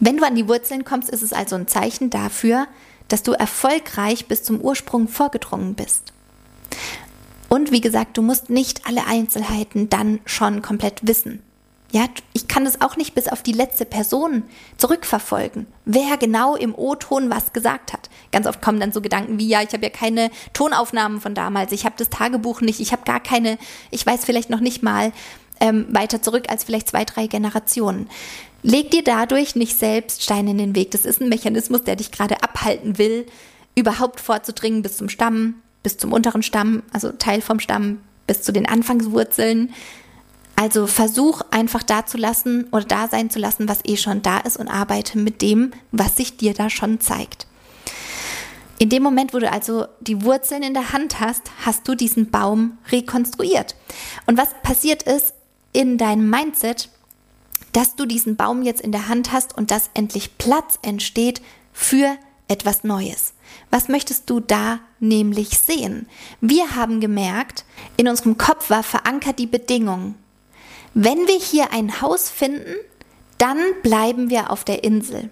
Wenn du an die Wurzeln kommst, ist es also ein Zeichen dafür, dass du erfolgreich bis zum Ursprung vorgedrungen bist. Und wie gesagt, du musst nicht alle Einzelheiten dann schon komplett wissen. Ja, ich kann das auch nicht bis auf die letzte Person zurückverfolgen, wer genau im O-Ton was gesagt hat. Ganz oft kommen dann so Gedanken wie, ja, ich habe ja keine Tonaufnahmen von damals, ich habe das Tagebuch nicht, ich habe gar keine, ich weiß vielleicht noch nicht mal ähm, weiter zurück als vielleicht zwei, drei Generationen. Leg dir dadurch nicht selbst Steine in den Weg. Das ist ein Mechanismus, der dich gerade abhalten will, überhaupt vorzudringen bis zum Stamm, bis zum unteren Stamm, also Teil vom Stamm, bis zu den Anfangswurzeln also versuch einfach da zu lassen oder da sein zu lassen, was eh schon da ist und arbeite mit dem, was sich dir da schon zeigt. In dem Moment, wo du also die Wurzeln in der Hand hast, hast du diesen Baum rekonstruiert. Und was passiert ist in deinem Mindset, dass du diesen Baum jetzt in der Hand hast und dass endlich Platz entsteht für etwas Neues. Was möchtest du da nämlich sehen? Wir haben gemerkt, in unserem Kopf war verankert die Bedingung, wenn wir hier ein Haus finden, dann bleiben wir auf der Insel.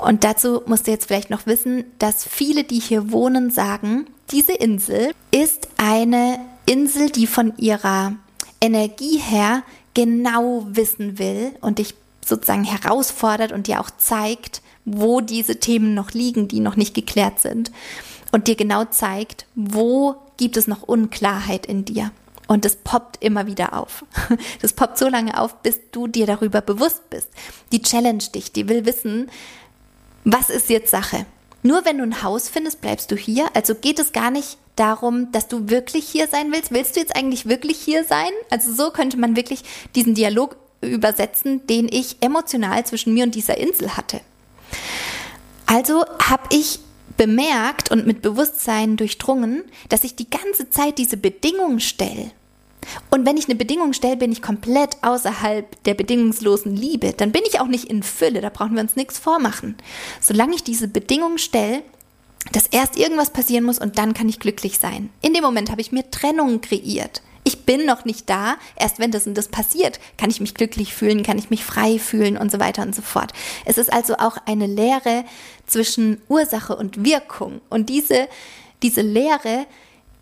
Und dazu musst du jetzt vielleicht noch wissen, dass viele, die hier wohnen, sagen, diese Insel ist eine Insel, die von ihrer Energie her genau wissen will und dich sozusagen herausfordert und dir auch zeigt, wo diese Themen noch liegen, die noch nicht geklärt sind. Und dir genau zeigt, wo gibt es noch Unklarheit in dir. Und es poppt immer wieder auf. <laughs> Das poppt so lange auf, bis du dir darüber bewusst bist. Die challenge dich, die will wissen, was ist jetzt Sache? Nur wenn du ein Haus findest, bleibst du hier. Also geht es gar nicht darum, dass du wirklich hier sein willst. Willst du jetzt eigentlich wirklich hier sein? Also so könnte man wirklich diesen Dialog übersetzen, den ich emotional zwischen mir und dieser Insel hatte. Also habe ich bemerkt und mit Bewusstsein durchdrungen, dass ich die ganze Zeit diese Bedingungen stelle. Und wenn ich eine Bedingung stelle, bin ich komplett außerhalb der bedingungslosen Liebe. Dann bin ich auch nicht in Fülle, da brauchen wir uns nichts vormachen. Solange ich diese Bedingungen stelle, dass erst irgendwas passieren muss und dann kann ich glücklich sein. In dem Moment habe ich mir Trennung kreiert. Ich bin noch nicht da. Erst wenn das und das passiert, kann ich mich glücklich fühlen, kann ich mich frei fühlen und so weiter und so fort. Es ist also auch eine Lehre zwischen Ursache und Wirkung. Und diese, diese Lehre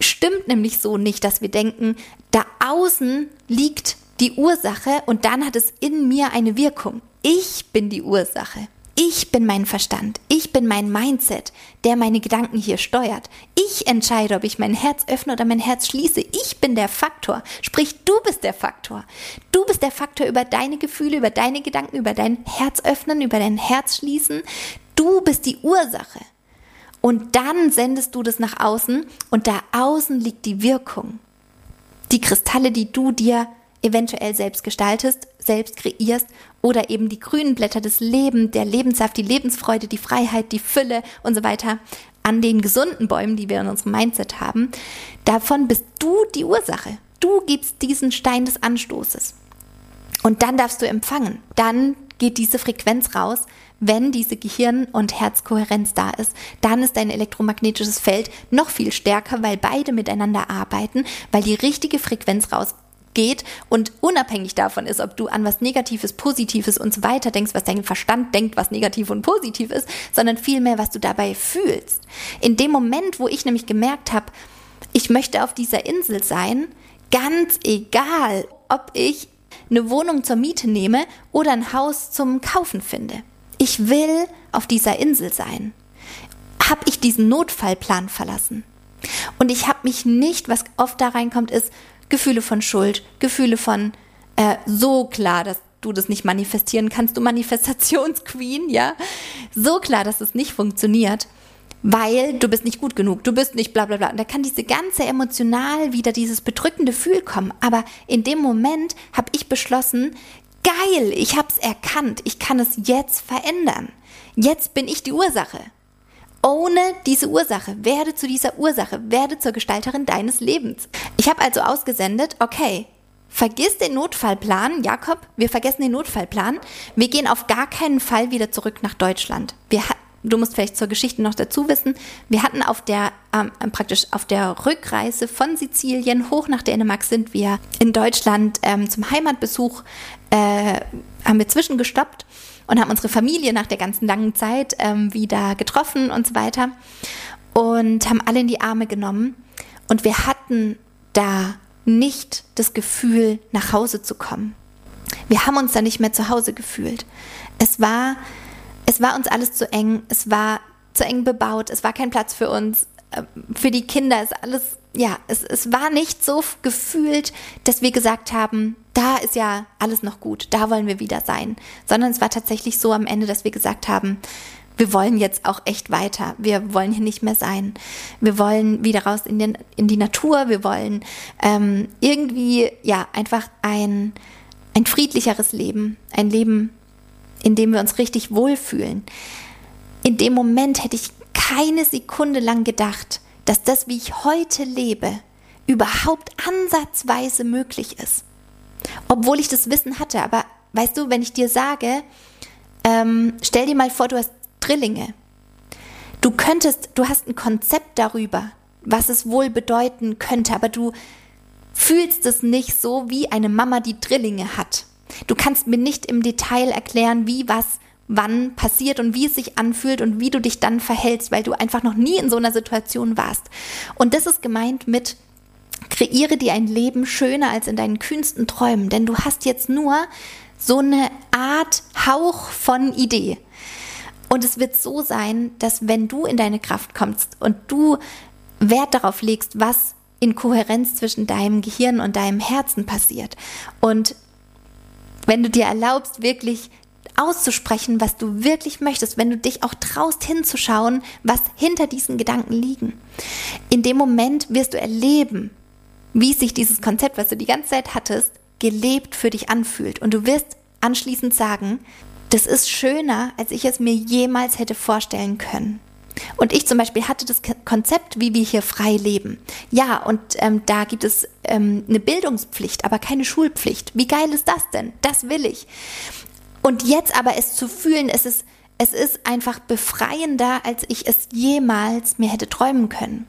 stimmt nämlich so nicht, dass wir denken, da außen liegt die Ursache und dann hat es in mir eine Wirkung. Ich bin die Ursache. Ich bin mein Verstand, ich bin mein Mindset, der meine Gedanken hier steuert. Ich entscheide, ob ich mein Herz öffne oder mein Herz schließe. Ich bin der Faktor. Sprich, du bist der Faktor. Du bist der Faktor über deine Gefühle, über deine Gedanken, über dein Herz öffnen, über dein Herz schließen. Du bist die Ursache. Und dann sendest du das nach außen und da außen liegt die Wirkung. Die Kristalle, die du dir eventuell selbst gestaltest, selbst kreierst oder eben die grünen Blätter des Lebens, der Lebenssaft, die Lebensfreude, die Freiheit, die Fülle und so weiter an den gesunden Bäumen, die wir in unserem Mindset haben, davon bist du die Ursache. Du gibst diesen Stein des Anstoßes. Und dann darfst du empfangen. Dann geht diese Frequenz raus, wenn diese Gehirn- und Herzkohärenz da ist. Dann ist dein elektromagnetisches Feld noch viel stärker, weil beide miteinander arbeiten, weil die richtige Frequenz raus geht und unabhängig davon ist, ob du an was Negatives, Positives und so weiter denkst, was dein Verstand denkt, was negativ und positiv ist, sondern vielmehr, was du dabei fühlst. In dem Moment, wo ich nämlich gemerkt habe, ich möchte auf dieser Insel sein, ganz egal, ob ich eine Wohnung zur Miete nehme oder ein Haus zum Kaufen finde. Ich will auf dieser Insel sein. Habe ich diesen Notfallplan verlassen? Und ich habe mich nicht, was oft da reinkommt, ist, Gefühle von Schuld, Gefühle von äh, so klar, dass du das nicht manifestieren kannst, du Manifestationsqueen, ja, so klar, dass es nicht funktioniert, weil du bist nicht gut genug, du bist nicht bla bla bla. Und da kann diese ganze emotional wieder dieses bedrückende Gefühl kommen. Aber in dem Moment habe ich beschlossen, geil, ich habe es erkannt, ich kann es jetzt verändern. Jetzt bin ich die Ursache. Ohne diese Ursache, werde zu dieser Ursache, werde zur Gestalterin deines Lebens. Ich habe also ausgesendet, okay, vergiss den Notfallplan, Jakob, wir vergessen den Notfallplan. Wir gehen auf gar keinen Fall wieder zurück nach Deutschland. Wir, du musst vielleicht zur Geschichte noch dazu wissen, wir hatten auf der, ähm, praktisch auf der Rückreise von Sizilien hoch nach Dänemark sind wir in Deutschland ähm, zum Heimatbesuch, äh, haben wir zwischengestoppt und haben unsere Familie nach der ganzen langen Zeit ähm, wieder getroffen und so weiter und haben alle in die Arme genommen. Und wir hatten da nicht das Gefühl, nach Hause zu kommen. Wir haben uns da nicht mehr zu Hause gefühlt. Es war, es war uns alles zu eng, es war zu eng bebaut, es war kein Platz für uns. Äh, für die Kinder ist alles ja, es, es war nicht so gefühlt, dass wir gesagt haben, da ist ja alles noch gut, da wollen wir wieder sein, sondern es war tatsächlich so am Ende, dass wir gesagt haben, wir wollen jetzt auch echt weiter. Wir wollen hier nicht mehr sein. Wir wollen wieder raus in, den, in die Natur. Wir wollen ähm, irgendwie, ja, einfach ein, ein friedlicheres Leben. Ein Leben, in dem wir uns richtig wohlfühlen. In dem Moment hätte ich keine Sekunde lang gedacht, dass das, wie ich heute lebe, überhaupt ansatzweise möglich ist. Obwohl ich das Wissen hatte, aber weißt du, wenn ich dir sage, ähm, stell dir mal vor, du hast Drillinge. Du könntest, du hast ein Konzept darüber, was es wohl bedeuten könnte, aber du fühlst es nicht so wie eine Mama, die Drillinge hat. Du kannst mir nicht im Detail erklären, wie was wann passiert und wie es sich anfühlt und wie du dich dann verhältst, weil du einfach noch nie in so einer Situation warst. Und das ist gemeint mit kreiere dir ein Leben schöner als in deinen kühnsten Träumen, denn du hast jetzt nur so eine Art Hauch von Idee. Und es wird so sein, dass wenn du in deine Kraft kommst und du Wert darauf legst, was in Kohärenz zwischen deinem Gehirn und deinem Herzen passiert und wenn du dir erlaubst, wirklich auszusprechen, was du wirklich möchtest, wenn du dich auch traust hinzuschauen, was hinter diesen Gedanken liegen. In dem Moment wirst du erleben, wie sich dieses Konzept, was du die ganze Zeit hattest, gelebt für dich anfühlt. Und du wirst anschließend sagen, das ist schöner, als ich es mir jemals hätte vorstellen können. Und ich zum Beispiel hatte das Konzept, wie wir hier frei leben. Ja, und ähm, da gibt es ähm, eine Bildungspflicht, aber keine Schulpflicht. Wie geil ist das denn? Das will ich. Und jetzt aber es zu fühlen, es ist, es ist einfach befreiender, als ich es jemals mir hätte träumen können.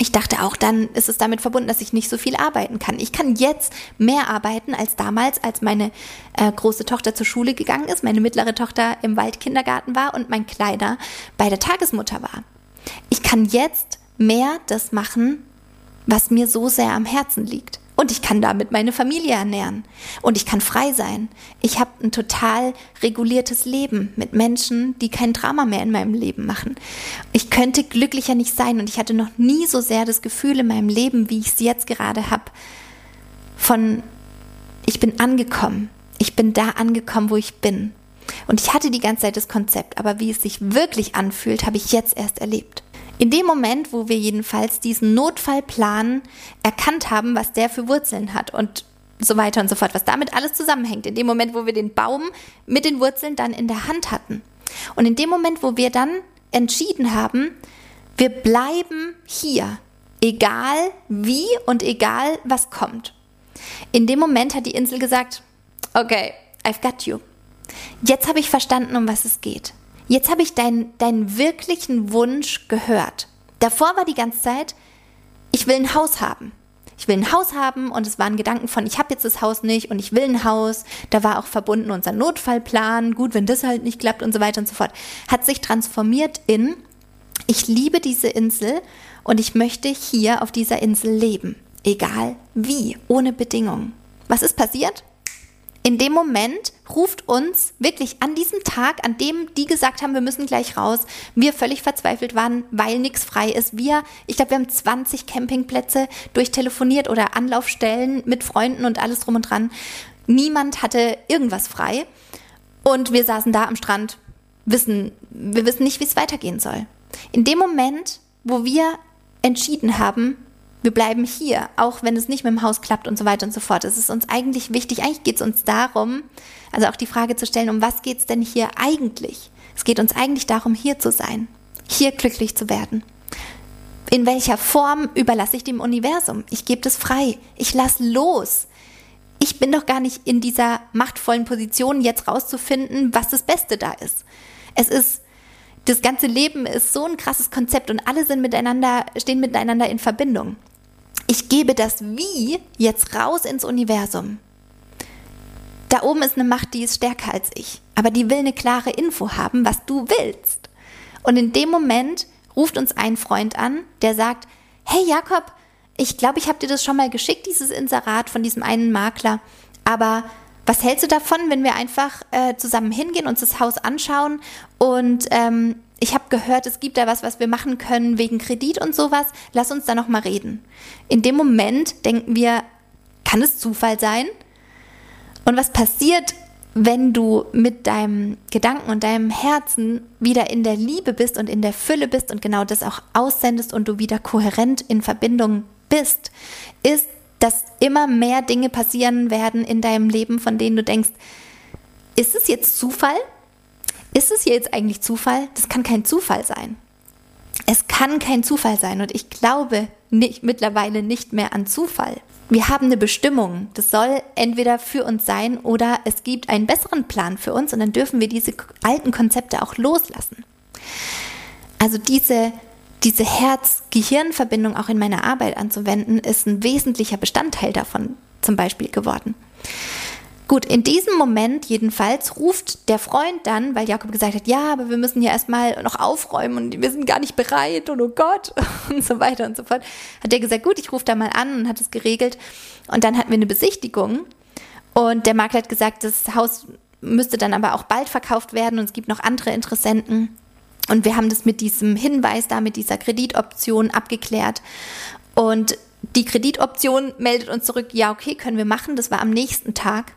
Ich dachte auch, dann ist es damit verbunden, dass ich nicht so viel arbeiten kann. Ich kann jetzt mehr arbeiten als damals, als meine äh, große Tochter zur Schule gegangen ist, meine mittlere Tochter im Waldkindergarten war und mein Kleiner bei der Tagesmutter war. Ich kann jetzt mehr das machen, was mir so sehr am Herzen liegt. Und ich kann damit meine Familie ernähren. Und ich kann frei sein. Ich habe ein total reguliertes Leben mit Menschen, die kein Drama mehr in meinem Leben machen. Ich könnte glücklicher nicht sein. Und ich hatte noch nie so sehr das Gefühl in meinem Leben, wie ich es jetzt gerade habe, von ich bin angekommen. Ich bin da angekommen, wo ich bin. Und ich hatte die ganze Zeit das Konzept, aber wie es sich wirklich anfühlt, habe ich jetzt erst erlebt. In dem Moment, wo wir jedenfalls diesen Notfallplan erkannt haben, was der für Wurzeln hat und so weiter und so fort, was damit alles zusammenhängt, in dem Moment, wo wir den Baum mit den Wurzeln dann in der Hand hatten. Und in dem Moment, wo wir dann entschieden haben, wir bleiben hier, egal wie und egal was kommt. In dem Moment hat die Insel gesagt, okay, I've got you. Jetzt habe ich verstanden, um was es geht. Jetzt habe ich deinen, deinen wirklichen Wunsch gehört. Davor war die ganze Zeit, ich will ein Haus haben. Ich will ein Haus haben und es waren Gedanken von, ich habe jetzt das Haus nicht und ich will ein Haus. Da war auch verbunden unser Notfallplan, gut, wenn das halt nicht klappt und so weiter und so fort. Hat sich transformiert in, ich liebe diese Insel und ich möchte hier auf dieser Insel leben. Egal wie, ohne Bedingungen. Was ist passiert? In dem Moment ruft uns wirklich an diesem Tag, an dem die gesagt haben, wir müssen gleich raus, wir völlig verzweifelt waren, weil nichts frei ist. Wir, ich glaube, wir haben 20 Campingplätze durchtelefoniert oder Anlaufstellen mit Freunden und alles drum und dran. Niemand hatte irgendwas frei. Und wir saßen da am Strand, wissen, wir wissen nicht, wie es weitergehen soll. In dem Moment, wo wir entschieden haben, wir bleiben hier, auch wenn es nicht mit dem Haus klappt und so weiter und so fort. Es ist uns eigentlich wichtig, eigentlich geht es uns darum, also auch die Frage zu stellen, um was geht es denn hier eigentlich? Es geht uns eigentlich darum, hier zu sein, hier glücklich zu werden. In welcher Form überlasse ich dem Universum? Ich gebe das frei. Ich lasse los. Ich bin doch gar nicht in dieser machtvollen Position, jetzt rauszufinden, was das Beste da ist. Es ist das ganze Leben ist so ein krasses Konzept und alle sind miteinander, stehen miteinander in Verbindung. Ich gebe das Wie jetzt raus ins Universum. Da oben ist eine Macht, die ist stärker als ich, aber die will eine klare Info haben, was du willst. Und in dem Moment ruft uns ein Freund an, der sagt, hey Jakob, ich glaube, ich habe dir das schon mal geschickt, dieses Inserat von diesem einen Makler, aber was hältst du davon, wenn wir einfach äh, zusammen hingehen, uns das Haus anschauen und ähm, ich habe gehört, es gibt da was, was wir machen können wegen Kredit und sowas. Lass uns da noch mal reden. In dem Moment denken wir, kann es Zufall sein? Und was passiert, wenn du mit deinem Gedanken und deinem Herzen wieder in der Liebe bist und in der Fülle bist und genau das auch aussendest und du wieder kohärent in Verbindung bist, ist, dass immer mehr Dinge passieren werden in deinem Leben, von denen du denkst, ist es jetzt Zufall? Ist es hier jetzt eigentlich Zufall? Das kann kein Zufall sein. Es kann kein Zufall sein und ich glaube nicht, mittlerweile nicht mehr an Zufall. wir haben eine Bestimmung. Das soll entweder für uns sein oder es gibt einen besseren Plan für uns und dann dürfen wir diese alten Konzepte auch loslassen. Also diese, diese Herz-Gehirn-Verbindung auch in meiner Arbeit anzuwenden, ist ein wesentlicher Bestandteil davon zum Beispiel geworden. Gut, in diesem Moment jedenfalls ruft der Freund dann, weil Jakob gesagt hat, ja, aber wir müssen ja erstmal noch aufräumen und wir sind gar nicht bereit und oh Gott <laughs> und so weiter und so fort, hat er gesagt, gut, ich rufe da mal an und hat es geregelt. Und dann hatten wir eine Besichtigung und der Makler hat gesagt, das Haus müsste dann aber auch bald verkauft werden und es gibt noch andere Interessenten. Und wir haben das mit diesem Hinweis da, mit dieser Kreditoption abgeklärt. Und die Kreditoption meldet uns zurück, ja, okay, können wir machen. Das war am nächsten Tag.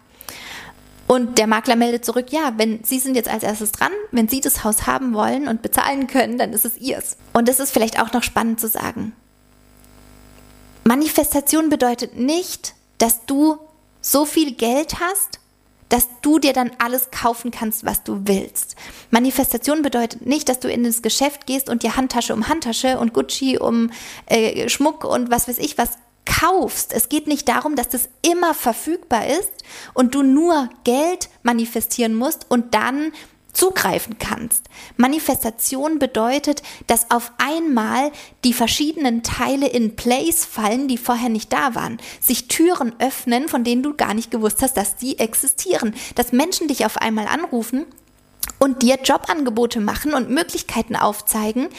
Und der Makler meldet zurück, ja, wenn Sie sind jetzt als erstes dran, wenn Sie das Haus haben wollen und bezahlen können, dann ist es Ihrs. Und das ist vielleicht auch noch spannend zu sagen. Manifestation bedeutet nicht, dass du so viel Geld hast, dass du dir dann alles kaufen kannst, was du willst. Manifestation bedeutet nicht, dass du in das Geschäft gehst und dir Handtasche um Handtasche und Gucci um äh, Schmuck und was weiß ich was kaufst. Es geht nicht darum, dass das immer verfügbar ist und du nur Geld manifestieren musst und dann zugreifen kannst. Manifestation bedeutet, dass auf einmal die verschiedenen Teile in place fallen, die vorher nicht da waren. Sich Türen öffnen, von denen du gar nicht gewusst hast, dass sie existieren. Dass Menschen dich auf einmal anrufen und dir Jobangebote machen und Möglichkeiten aufzeigen,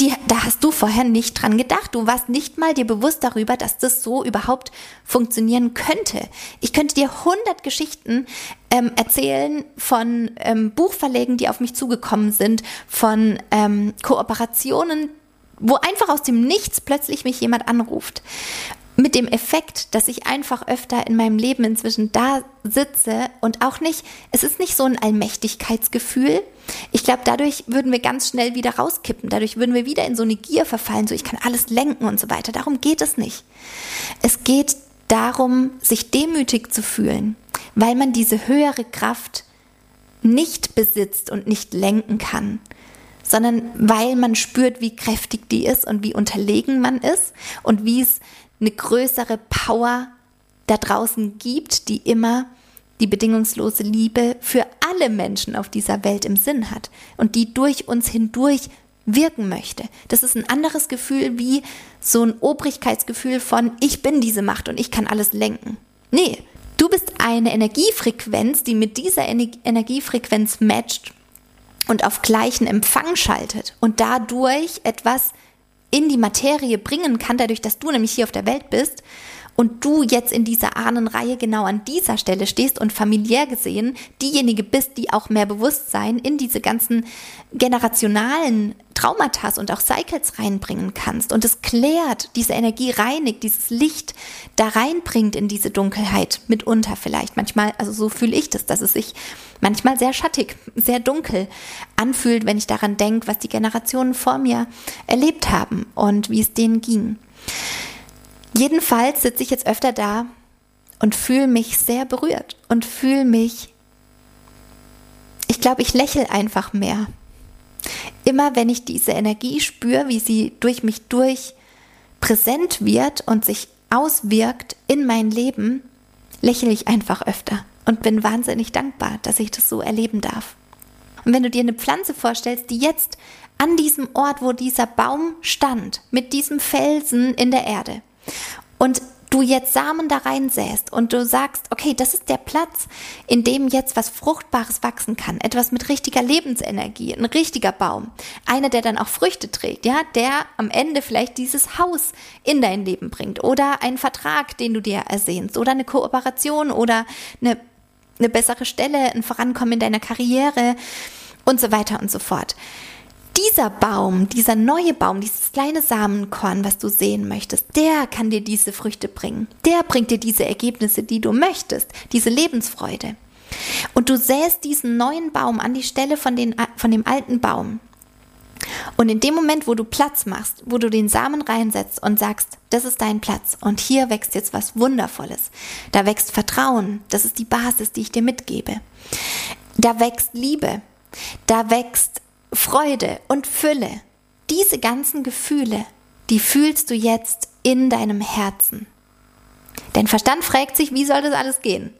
die, da hast du vorher nicht dran gedacht. Du warst nicht mal dir bewusst darüber, dass das so überhaupt funktionieren könnte. Ich könnte dir 100 Geschichten ähm, erzählen von ähm, Buchverlegen, die auf mich zugekommen sind, von ähm, Kooperationen, wo einfach aus dem Nichts plötzlich mich jemand anruft mit dem Effekt, dass ich einfach öfter in meinem Leben inzwischen da sitze und auch nicht, es ist nicht so ein Allmächtigkeitsgefühl. Ich glaube, dadurch würden wir ganz schnell wieder rauskippen. Dadurch würden wir wieder in so eine Gier verfallen, so ich kann alles lenken und so weiter. Darum geht es nicht. Es geht darum, sich demütig zu fühlen, weil man diese höhere Kraft nicht besitzt und nicht lenken kann sondern weil man spürt, wie kräftig die ist und wie unterlegen man ist und wie es eine größere Power da draußen gibt, die immer die bedingungslose Liebe für alle Menschen auf dieser Welt im Sinn hat und die durch uns hindurch wirken möchte. Das ist ein anderes Gefühl wie so ein Obrigkeitsgefühl von ich bin diese Macht und ich kann alles lenken. Nee, du bist eine Energiefrequenz, die mit dieser Energiefrequenz matcht und auf gleichen Empfang schaltet und dadurch etwas in die Materie bringen kann, dadurch, dass du nämlich hier auf der Welt bist und du jetzt in dieser Ahnenreihe genau an dieser Stelle stehst und familiär gesehen diejenige bist, die auch mehr Bewusstsein in diese ganzen generationalen Traumata und auch Cycles reinbringen kannst und es klärt, diese Energie reinigt, dieses Licht da reinbringt in diese Dunkelheit mitunter vielleicht manchmal, also so fühle ich das, dass es sich manchmal sehr schattig, sehr dunkel anfühlt, wenn ich daran denke, was die Generationen vor mir erlebt haben und wie es denen ging. Jedenfalls sitze ich jetzt öfter da und fühle mich sehr berührt und fühle mich, ich glaube, ich lächle einfach mehr. Immer wenn ich diese Energie spüre, wie sie durch mich durch präsent wird und sich auswirkt in mein Leben, lächle ich einfach öfter und bin wahnsinnig dankbar, dass ich das so erleben darf. Und wenn du dir eine Pflanze vorstellst, die jetzt an diesem Ort, wo dieser Baum stand, mit diesem Felsen in der Erde, und du jetzt Samen da reinsäst und du sagst, okay, das ist der Platz, in dem jetzt was Fruchtbares wachsen kann, etwas mit richtiger Lebensenergie, ein richtiger Baum, einer, der dann auch Früchte trägt, ja, der am Ende vielleicht dieses Haus in dein Leben bringt. Oder ein Vertrag, den du dir ersehnst. Oder eine Kooperation oder eine, eine bessere Stelle, ein Vorankommen in deiner Karriere und so weiter und so fort dieser Baum, dieser neue Baum, dieses kleine Samenkorn, was du sehen möchtest, der kann dir diese Früchte bringen. Der bringt dir diese Ergebnisse, die du möchtest, diese Lebensfreude. Und du säst diesen neuen Baum an die Stelle von, den, von dem alten Baum. Und in dem Moment, wo du Platz machst, wo du den Samen reinsetzt und sagst, das ist dein Platz und hier wächst jetzt was Wundervolles, da wächst Vertrauen, das ist die Basis, die ich dir mitgebe. Da wächst Liebe, da wächst Freude und Fülle, diese ganzen Gefühle, die fühlst du jetzt in deinem Herzen. Dein Verstand fragt sich, wie soll das alles gehen?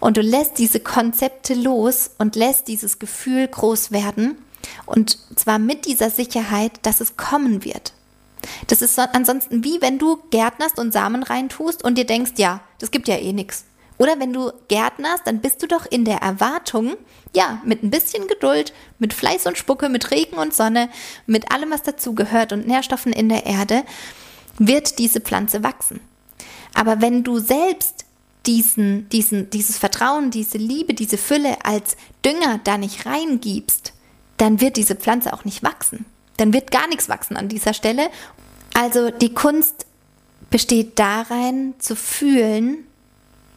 Und du lässt diese Konzepte los und lässt dieses Gefühl groß werden. Und zwar mit dieser Sicherheit, dass es kommen wird. Das ist ansonsten wie wenn du gärtnerst und Samen reintust und dir denkst, ja, das gibt ja eh nichts. Oder wenn du gärtnerst, dann bist du doch in der Erwartung, ja, mit ein bisschen Geduld, mit Fleiß und Spucke, mit Regen und Sonne, mit allem, was dazugehört und Nährstoffen in der Erde, wird diese Pflanze wachsen. Aber wenn du selbst diesen, diesen, dieses Vertrauen, diese Liebe, diese Fülle als Dünger da nicht reingibst, dann wird diese Pflanze auch nicht wachsen. Dann wird gar nichts wachsen an dieser Stelle. Also die Kunst besteht darin, zu fühlen,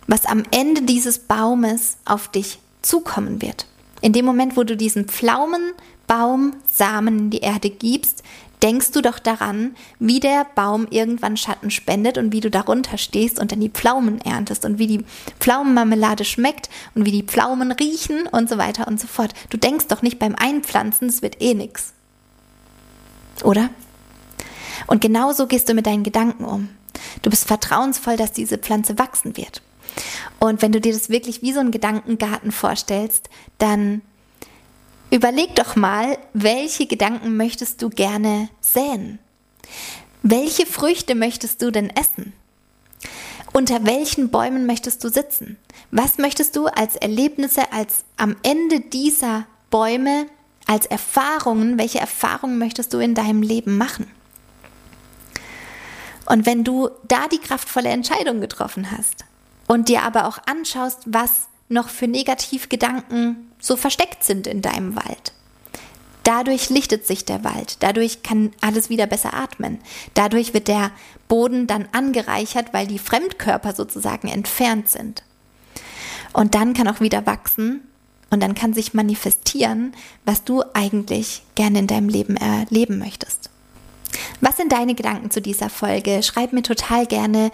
was am Ende dieses Baumes auf dich zukommen wird. In dem Moment, wo du diesen Pflaumenbaum Samen in die Erde gibst, denkst du doch daran, wie der Baum irgendwann Schatten spendet und wie du darunter stehst und dann die Pflaumen erntest und wie die Pflaumenmarmelade schmeckt und wie die Pflaumen riechen und so weiter und so fort. Du denkst doch nicht beim Einpflanzen, es wird eh nix. Oder? Und genauso gehst du mit deinen Gedanken um. Du bist vertrauensvoll, dass diese Pflanze wachsen wird. Und wenn du dir das wirklich wie so einen Gedankengarten vorstellst, dann überleg doch mal, welche Gedanken möchtest du gerne säen? Welche Früchte möchtest du denn essen? Unter welchen Bäumen möchtest du sitzen? Was möchtest du als Erlebnisse, als am Ende dieser Bäume, als Erfahrungen, welche Erfahrungen möchtest du in deinem Leben machen? Und wenn du da die kraftvolle Entscheidung getroffen hast, und dir aber auch anschaust, was noch für Negativgedanken so versteckt sind in deinem Wald. Dadurch lichtet sich der Wald, dadurch kann alles wieder besser atmen, dadurch wird der Boden dann angereichert, weil die Fremdkörper sozusagen entfernt sind. Und dann kann auch wieder wachsen und dann kann sich manifestieren, was du eigentlich gerne in deinem Leben erleben möchtest. Was sind deine Gedanken zu dieser Folge? Schreib mir total gerne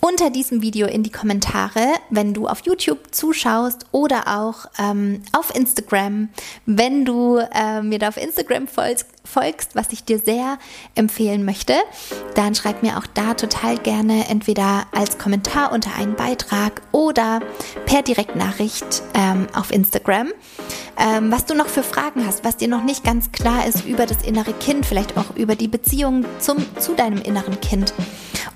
unter diesem Video in die Kommentare, wenn du auf YouTube zuschaust oder auch ähm, auf Instagram. Wenn du äh, mir da auf Instagram folgst, folgst, was ich dir sehr empfehlen möchte, dann schreib mir auch da total gerne entweder als Kommentar unter einen Beitrag oder per Direktnachricht ähm, auf Instagram. Ähm, was du noch für Fragen hast, was dir noch nicht ganz klar ist über das innere Kind, vielleicht auch über die Beziehung zum, zu deinem inneren Kind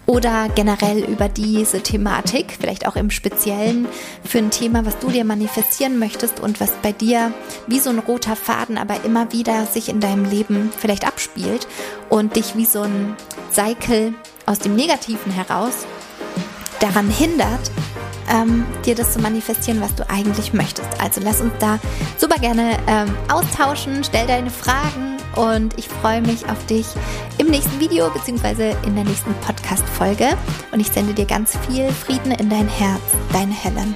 oder generell über diese Thematik, vielleicht auch im Speziellen für ein Thema, was du dir manifestieren möchtest und was bei dir wie so ein roter Faden aber immer wieder sich in deinem Leben vielleicht abspielt und dich wie so ein Cycle aus dem Negativen heraus daran hindert, ähm, dir das zu manifestieren, was du eigentlich möchtest. Also lass uns da super gerne ähm, austauschen, stell deine Fragen und ich freue mich auf dich im nächsten Video bzw. in der nächsten Podcast-Folge und ich sende dir ganz viel Frieden in dein Herz, deine Helen.